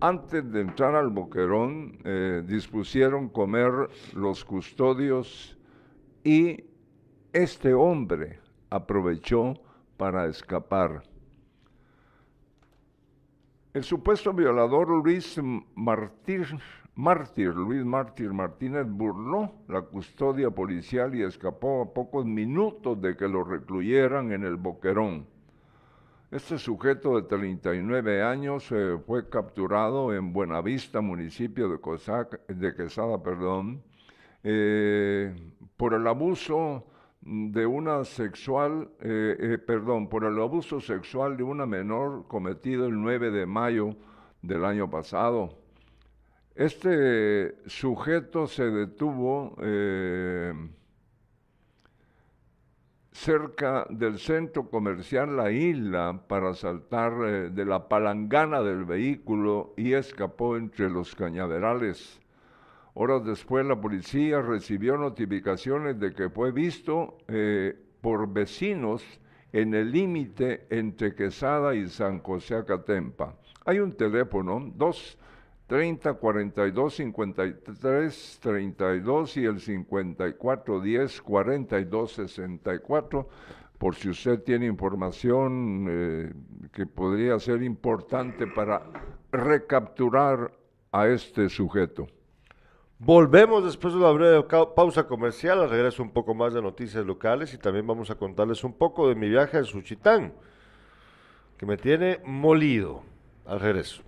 antes de entrar al boquerón, eh, dispusieron comer los custodios y este hombre aprovechó para escapar. El supuesto violador Luis Martir, Mártir, Luis Mártir Martínez burló la custodia policial y escapó a pocos minutos de que lo recluyeran en el boquerón. Este sujeto de 39 años eh, fue capturado en Buenavista, municipio de, Cosac- de Quesada, perdón, eh, por el abuso de una sexual, eh, perdón, por el abuso sexual de una menor cometido el 9 de mayo del año pasado. Este sujeto se detuvo eh, cerca del centro comercial La Isla para saltar eh, de la palangana del vehículo y escapó entre los cañaverales. Horas después la policía recibió notificaciones de que fue visto eh, por vecinos en el límite entre Quesada y San José Acatempa. Hay un teléfono, 2 30 42 53 32 y el 54 10 42 64 por si usted tiene información eh, que podría ser importante para recapturar a este sujeto. Volvemos después de una breve pausa comercial. Al regreso un poco más de noticias locales y también vamos a contarles un poco de mi viaje a Suchitán, que me tiene molido. Al regreso.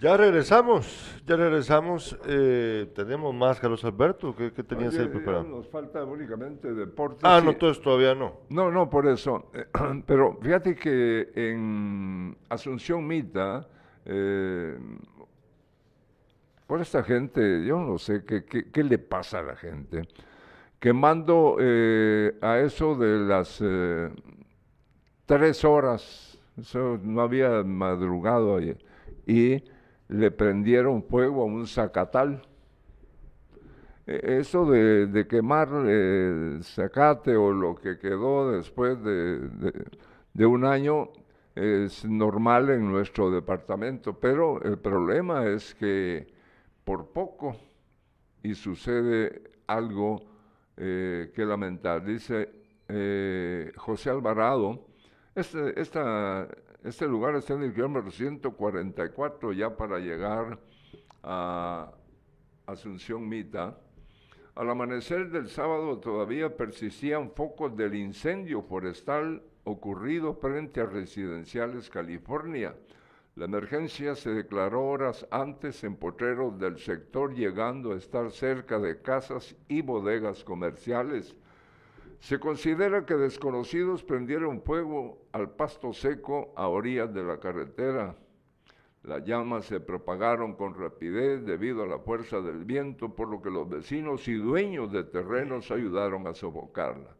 Ya regresamos, ya regresamos. Eh, tenemos más, Carlos Alberto. ¿Qué, qué tenías Oye, ahí preparado? Nos falta únicamente deportes. Ah, no, entonces todavía no. No, no, por eso. Pero fíjate que en Asunción Mita, eh, por esta gente, yo no sé qué, qué, qué le pasa a la gente, quemando eh, a eso de las eh, tres horas, eso no había madrugado ahí, y le prendieron fuego a un zacatal. E, eso de, quemar eh, zacate o lo que quedó después de, de, de un año es normal en nuestro departamento, pero el problema es que por poco y sucede algo eh, que lamentar. Dice eh, José Alvarado, este, esta, este lugar está en el kilómetro 144 ya para llegar a Asunción Mita. Al amanecer del sábado todavía persistían focos del incendio forestal ocurrido frente a Residenciales California. La emergencia se declaró horas antes en potreros del sector, llegando a estar cerca de casas y bodegas comerciales. Se considera que desconocidos prendieron fuego al pasto seco a orillas de la carretera. Las llamas se propagaron con rapidez debido a la fuerza del viento, por lo que los vecinos y dueños de terrenos ayudaron a sofocarla.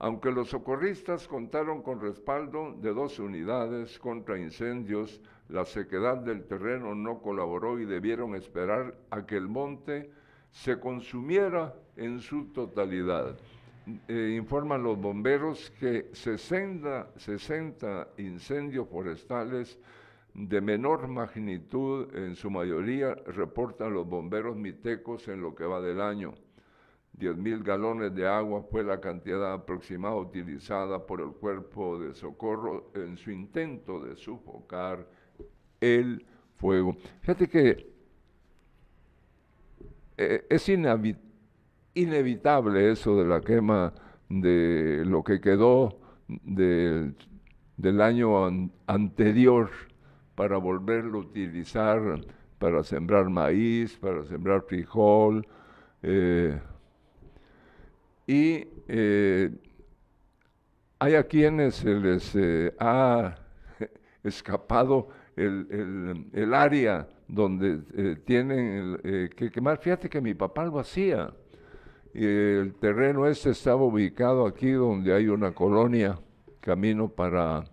Aunque los socorristas contaron con respaldo de dos unidades contra incendios, la sequedad del terreno no colaboró y debieron esperar a que el monte se consumiera en su totalidad. Eh, informan los bomberos que 60, 60 incendios forestales de menor magnitud, en su mayoría, reportan los bomberos mitecos en lo que va del año. 10 mil galones de agua fue la cantidad aproximada utilizada por el cuerpo de socorro en su intento de sofocar el fuego. Fíjate que eh, es inevitable eso de la quema de lo que quedó del año anterior para volverlo a utilizar para sembrar maíz, para sembrar frijol. Eh, y eh, hay a quienes se les ha escapado el, área donde eh, tienen eh, que quemar. Fíjate que mi papá lo hacía. Y el terreno este estaba ubicado aquí donde hay una colonia, camino para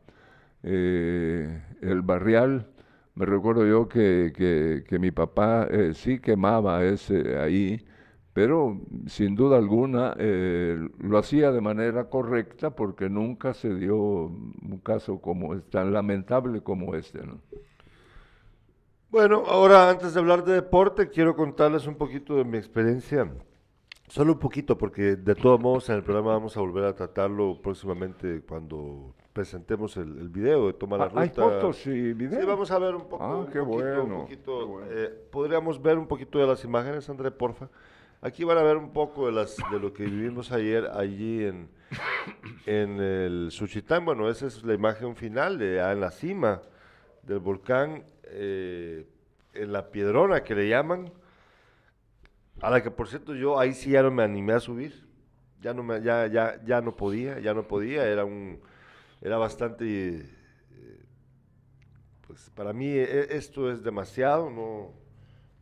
eh, el barrial. Me recuerdo yo que, que, que mi papá sí quemaba ese ahí pero sin duda alguna eh, lo hacía de manera correcta porque nunca se dio un caso como tan lamentable como este. ¿no? Bueno, ahora antes de hablar de deporte, quiero contarles un poquito de mi experiencia. Solo un poquito, porque de todos modos en el programa vamos a volver a tratarlo próximamente cuando presentemos el, el video de Toma la Ruta. ¿Hay fotos y videos? Sí, vamos a ver un poco. Ah, un qué poquito, bueno. un poquito, qué bueno. eh, Podríamos ver un poquito de las imágenes, André, porfa. Aquí van a ver un poco de, las, de lo que vivimos ayer allí en, en el Suchitán. Bueno, esa es la imagen final de ah, en la cima del volcán, eh, en la piedrona que le llaman, a la que por cierto yo ahí sí ya no me animé a subir. Ya no, me, ya, ya, ya no podía, ya no podía, era un, era bastante, eh, pues para mí e- esto es demasiado, no,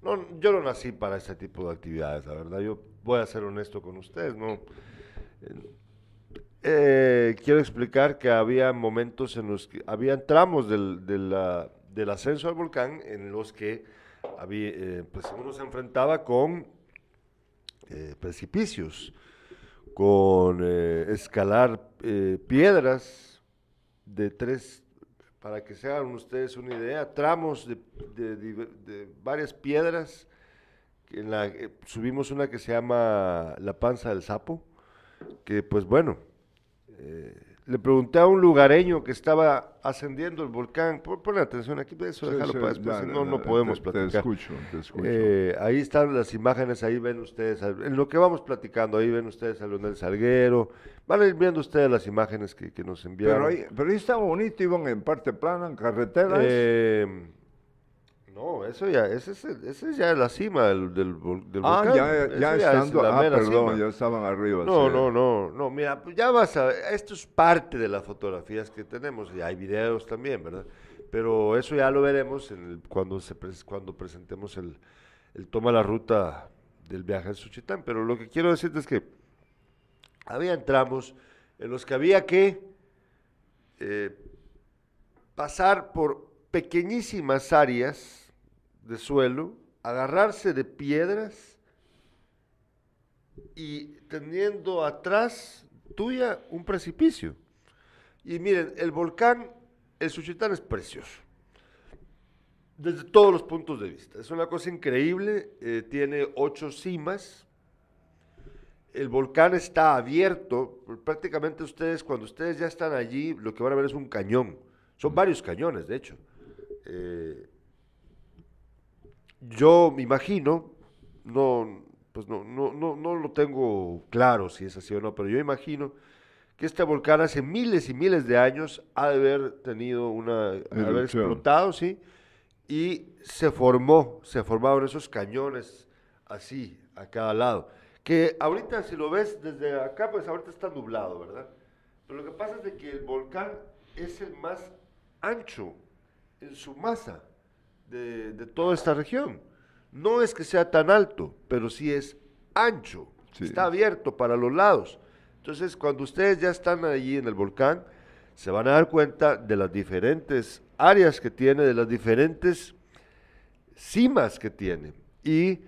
no, yo no nací para ese tipo de actividades, la verdad. Yo voy a ser honesto con ustedes, ¿no? Eh, quiero explicar que había momentos en los que había tramos del, de la- del ascenso al volcán en los que había, eh, pues uno se enfrentaba con eh, precipicios, con eh, escalar eh, piedras de tres, para que se hagan ustedes una idea, tramos de, varias piedras. subimos una que se llama La Panza del Sapo, que pues bueno, le pregunté a un lugareño que estaba ascendiendo el volcán, pon, atención aquí, eso Sí, déjalo sí, para después, no, podemos te- te platicar. escucho, te escucho. Eh, ahí están las imágenes, ahí ven ustedes, en lo que vamos platicando, ahí ven ustedes a Leonel Salguero, van a ir viendo ustedes las imágenes que, que nos enviaron. Pero ahí, pero ahí estaba bonito, iban en parte plana, en carreteras. Eh, no, eso ya, ese es, el- ese es ya la cima del, del, ah, volcán. ya, ya es estando, ah, perdón, cima. ya estaban arriba. No, sí. no, no, no, mira, pues ya vas a esto es parte de las fotografías que tenemos, y hay videos también, ¿verdad? Pero eso ya lo veremos en el- cuando, se cuando presentemos el, el toma la ruta del viaje al Suchitán. Pero lo que quiero decirte es que había tramos en los que había que eh, pasar por pequeñísimas áreas de suelo, agarrarse de piedras y teniendo atrás tuya un precipicio. Y miren, el volcán, el Suchitán es precioso. Desde todos los puntos de vista. Es una cosa increíble. eh, tiene ocho cimas. El volcán está abierto. Prácticamente ustedes, cuando ustedes ya están allí, lo que van a ver es un cañón. Son varios cañones, de hecho. Eh, yo me imagino, no, pues no, no, no, no lo tengo claro si es así o no, pero yo imagino que este volcán hace miles y miles de años ha de haber tenido una, haber Erupción. explotado, sí, y se formó, se formaron esos cañones así, a cada lado. Que ahorita si lo ves desde acá, pues ahorita está nublado, ¿verdad? Pero lo que pasa es de que el volcán es el más ancho en su masa de, de toda esta región. No es que sea tan alto, pero sí es ancho, está abierto para los lados. Entonces, cuando ustedes ya están allí en el volcán, se van a dar cuenta de las diferentes áreas que tiene, de las diferentes cimas que tiene. Y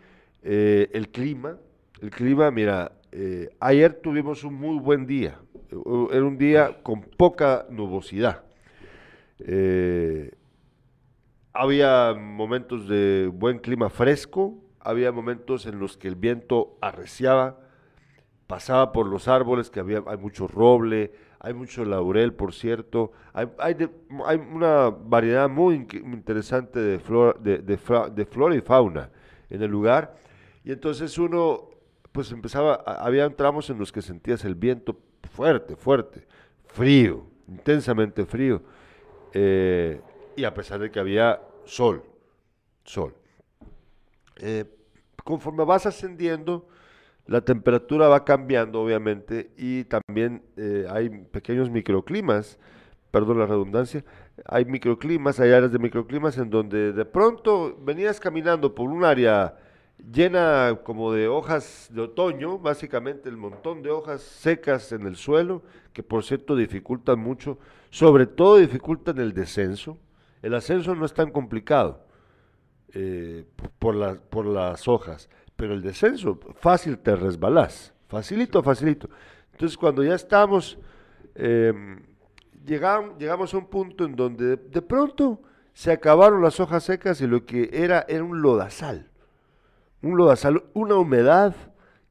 eh, el clima, el clima, mira, eh, ayer tuvimos un muy buen día. Eh, Era un día con poca nubosidad. Eh, había momentos de buen clima fresco, había momentos en los que el viento arreciaba, pasaba por los árboles, que había, hay mucho roble, hay mucho laurel, por cierto, hay, hay, hay una variedad muy interesante de flora, de, de flora y fauna en el lugar, y entonces uno, pues empezaba, había tramos en los que sentías el viento fuerte, fuerte, frío, intensamente frío, eh, y a pesar de que había sol, sol. Eh, conforme vas ascendiendo, la temperatura va cambiando, obviamente, y también eh, hay pequeños microclimas, perdón la redundancia, hay microclimas, hay áreas de microclimas en donde de pronto venías caminando por un área llena como de hojas de otoño, básicamente el montón de hojas secas en el suelo, que por cierto dificultan mucho, sobre todo dificultan el descenso. El ascenso no es tan complicado eh, por, la- por las hojas, pero el descenso, fácil te resbalás, facilito, facilito. Entonces cuando ya estamos, eh, llegam- llegamos a un punto en donde de, de pronto se acabaron las hojas secas y lo que era era un lodazal, un lodazal, una humedad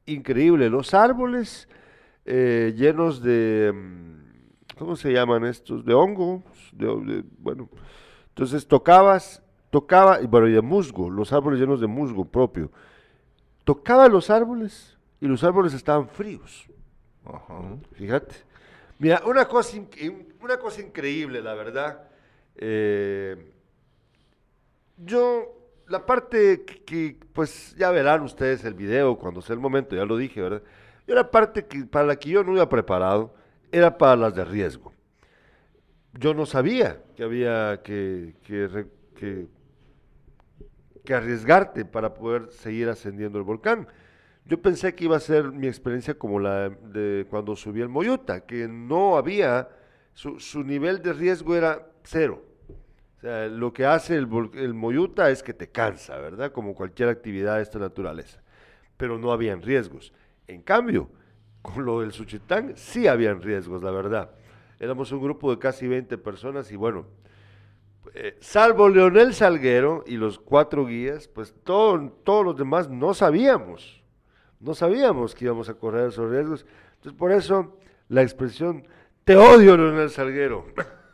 increíble, los árboles eh, llenos de, mm, ¿cómo se llaman estos? De hongos, de, de- bueno, entonces tocabas, tocaba, y bueno, y de musgo, los árboles llenos de musgo propio. Tocaba los árboles y los árboles estaban fríos. Fíjate. Mira, una cosa, una cosa increíble, la verdad. Eh, yo, la parte que, que, pues ya verán ustedes el video cuando sea el momento, ya lo dije, ¿verdad? Yo la parte que, para la que yo no iba preparado era para las de riesgo. Yo no sabía que había que, que, que, que arriesgarte para poder seguir ascendiendo el volcán. Yo pensé que iba a ser mi experiencia como la de cuando subí el Moyuta, que no había, su, su nivel de riesgo era cero. O sea, lo que hace el, el Moyuta es que te cansa, ¿verdad? Como cualquier actividad de esta naturaleza. Pero no habían riesgos. En cambio, con lo del Suchitán sí habían riesgos, la verdad. Éramos un grupo de casi 20 personas y bueno, eh, salvo Leonel Salguero y los cuatro guías, pues todo- todos los demás no sabíamos, no sabíamos que íbamos a correr esos riesgos. Entonces por eso la expresión, te odio Leonel Salguero.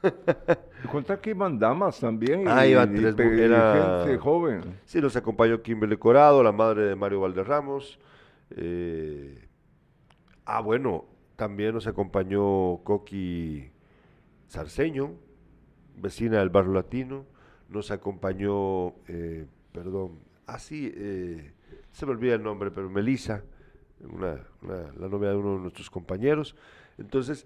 Contá que iban damas también. Ah, y- iban tres y era- gente joven. Sí, nos acompañó Kimberly Corado, la madre de Mario Valderramos. eh, ah, bueno, también nos acompañó Coqui Sarceño, vecina del barrio latino. Nos acompañó, eh, perdón, ah, sí, eh, se me olvida el nombre, pero Melissa, una, una- la novia de uno de nuestros compañeros. Entonces,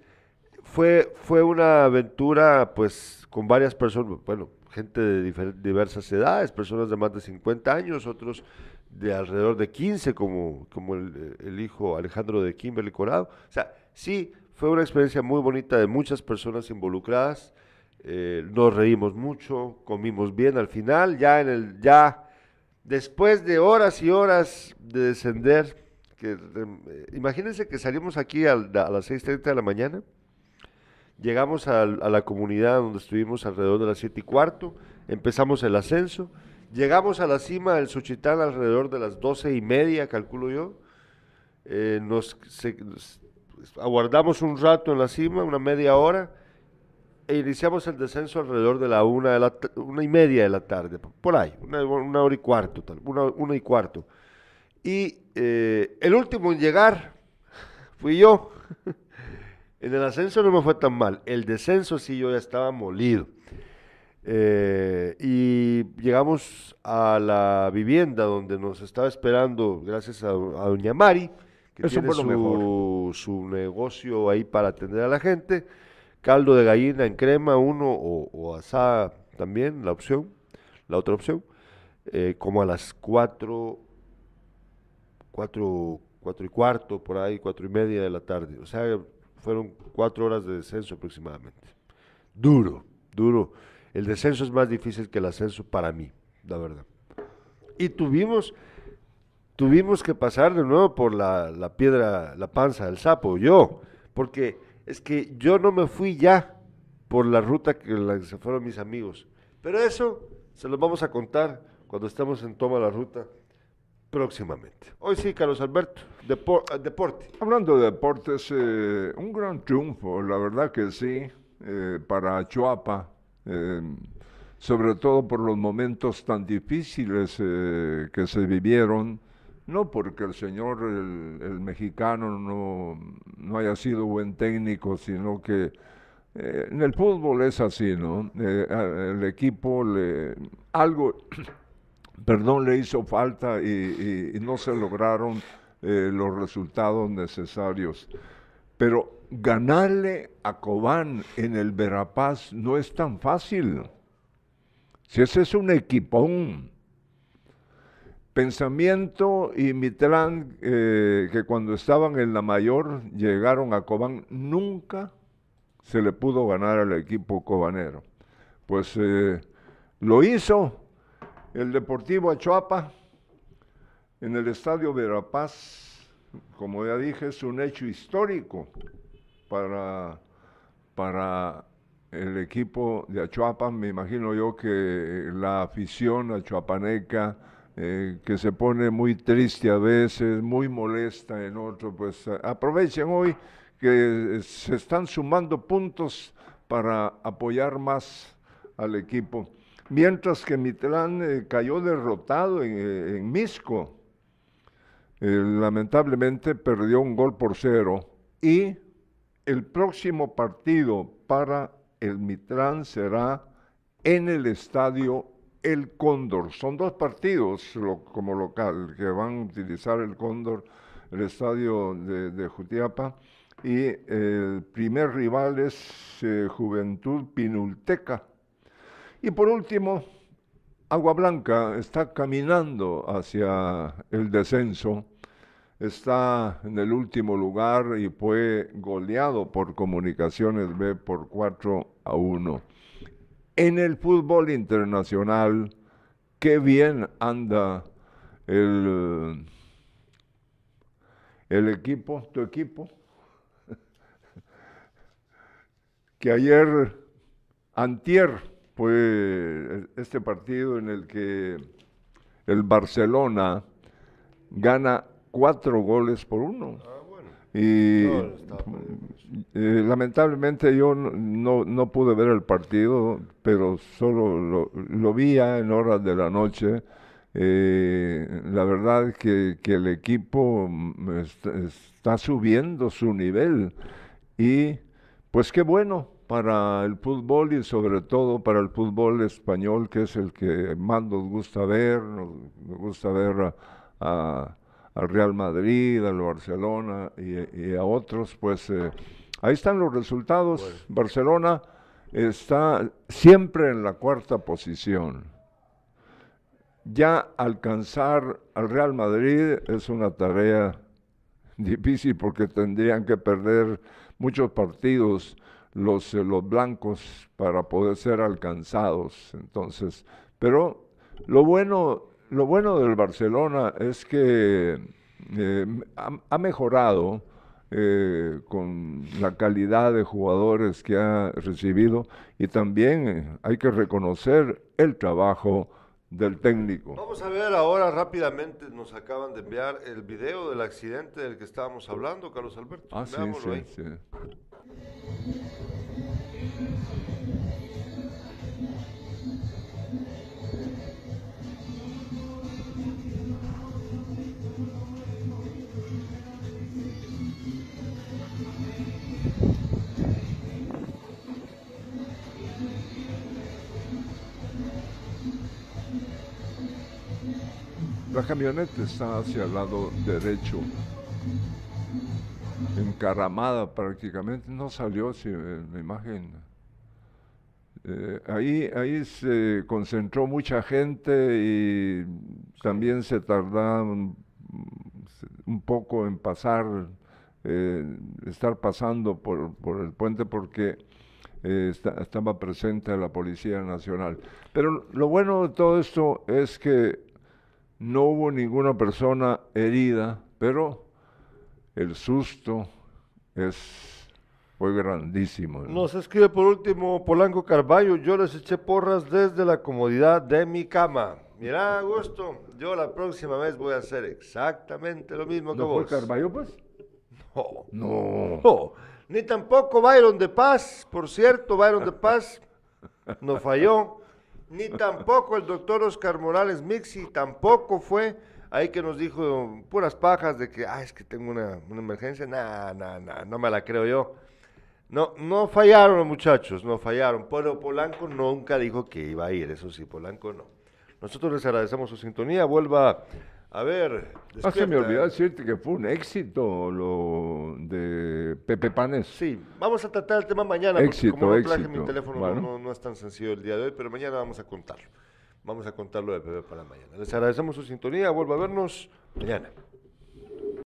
fue, fue una aventura, pues, con varias personas, bueno, gente de diversas edades, personas de más de 50 años, otros de alrededor de 15, como, como el, el hijo Alejandro de Kimberly Corado. O sea, sí, fue una experiencia muy bonita de muchas personas involucradas. Eh, nos reímos mucho, comimos bien al final, ya en el, ya después de horas y horas de descender, que, eh, imagínense que salimos aquí a, a las 6.30 de la mañana, llegamos a, la comunidad donde estuvimos alrededor de las 7 y cuarto, empezamos el ascenso, llegamos a la cima del Suchitán alrededor de las 12 y media, calculo yo, eh, aguardamos un rato en la cima, una media hora, e iniciamos el descenso alrededor de la una, de la, una y media de la tarde, por ahí, una, una hora y cuarto, tal, una, una y cuarto. Y eh, el último en llegar fui yo. en el ascenso no me fue tan mal, el descenso sí yo ya estaba molido. Eh, y llegamos a la vivienda donde nos estaba esperando, gracias a, a Doña Mari, que Eso tiene fue lo su, su negocio ahí para atender a la gente. Caldo de gallina en crema, uno, o, o asada también, la opción, la otra opción. Eh, como a las cuatro, cuatro, cuatro y cuarto, por ahí, cuatro y media de la tarde. O sea, fueron cuatro horas de descenso aproximadamente. Duro, duro. El descenso es más difícil que el ascenso para mí, la verdad. Y tuvimos, tuvimos que pasar de nuevo por la, la piedra, la panza del sapo, yo, porque es que yo no me fui ya por la ruta que la que se fueron mis amigos. Pero eso se los vamos a contar cuando estemos en toma la ruta próximamente. Hoy sí, Carlos Alberto, depor deporte. Hablando de deportes, eh, un gran triunfo, la verdad que sí, eh, para Chuapa, eh, sobre todo por los momentos tan difíciles eh, que se vivieron, no porque el señor, el, mexicano, no, no, haya sido buen técnico, sino que eh, en el fútbol es así, ¿no? el equipo le, algo, perdón, le hizo falta y, no se lograron los resultados necesarios. Pero ganarle a Cobán en el Verapaz no es tan fácil. Si ese es un equipón. Pensamiento y Mitrán, eh, que cuando estaban en la mayor llegaron a Cobán, nunca se le pudo ganar al equipo cobanero. Pues eh, lo hizo el Deportivo Achuapa en el Estadio Verapaz. Como ya dije, es un hecho histórico para, para el equipo de Achuapa. Me imagino yo que la afición achuapaneca, eh, que se pone muy triste a veces, muy molesta en otro, pues aprovechen hoy que se están sumando puntos para apoyar más al equipo. Mientras que Mitlán eh, cayó derrotado en, Misco. Eh, lamentablemente perdió un gol por cero y el próximo partido para el Mitrán será en el estadio El Cóndor. Son dos partidos como local que van a utilizar el Cóndor, el estadio de, Jutiapa. Y el primer rival es eh, Juventud Pinulteca. Y por último, Agua Blanca está caminando hacia el descenso está en el último lugar y fue goleado por Comunicaciones B por 4 a 1. En el fútbol internacional, qué bien anda el, el equipo, tu equipo, que ayer, antier, fue este partido en el que el Barcelona gana cuatro goles por uno. Y eh, lamentablemente yo no, no, no pude ver el partido, pero solo lo, lo vi ya en horas de la noche. Eh, la verdad que, que el equipo mm, está, está subiendo su nivel y pues qué bueno para el fútbol y sobre todo para el fútbol español que es el que más nos gusta ver, nos, nos gusta ver a, a al Real Madrid, al Barcelona y, y a otros, pues eh, ahí están los resultados. Bueno. Barcelona está siempre en la cuarta posición. Ya alcanzar al Real Madrid es una tarea difícil porque tendrían que perder muchos partidos los, eh, los blancos para poder ser alcanzados. Entonces, pero lo bueno, lo bueno del Barcelona es que eh, ha, ha mejorado eh, con la calidad de jugadores que ha recibido y también eh, hay que reconocer el trabajo del técnico. Vamos a ver ahora rápidamente, nos acaban de enviar el video del accidente del que estábamos hablando, Carlos Alberto. Ah, sí, sí, ahí. sí. Camioneta está hacia el lado derecho, encaramada prácticamente, no salió si, en la imagen. Eh, ahí, ahí se concentró mucha gente y también se tardaron un poco en pasar, eh, estar pasando por, por el puente porque eh, esta- estaba presente la Policía Nacional. Pero lo bueno de todo esto es que no hubo ninguna persona herida, pero el susto es, fue grandísimo. ¿no? Nos escribe por último Polanco Carballo, yo les eché porras desde la comodidad de mi cama. Mira, Augusto, yo la próxima vez voy a hacer exactamente lo mismo que ¿No fue vos. Carballo, pues? No. No. No, ni tampoco Byron de Paz, por cierto, Byron de Paz no falló, ni tampoco el doctor Oscar Morales Mixi, tampoco fue ahí que nos dijo puras pajas de que, ah, es que tengo una, una emergencia, nah, nah, nah, no me la creo yo. No, no fallaron los muchachos, no fallaron, pero Polanco nunca dijo que iba a ir, eso sí, Polanco no. Nosotros les agradecemos su sintonía, vuelva a ver. Ah, se me despierta. olvidó decirte que fue un éxito lo de Pepe Panes. Sí, vamos a tratar el tema mañana, porque Éxito, como no traje éxito. mi teléfono, no- Bueno. no, no es tan sencillo el día de hoy, pero mañana vamos a contarlo. Vamos a contarlo de bebé para mañana. Les agradecemos su sintonía, vuelva a vernos mañana.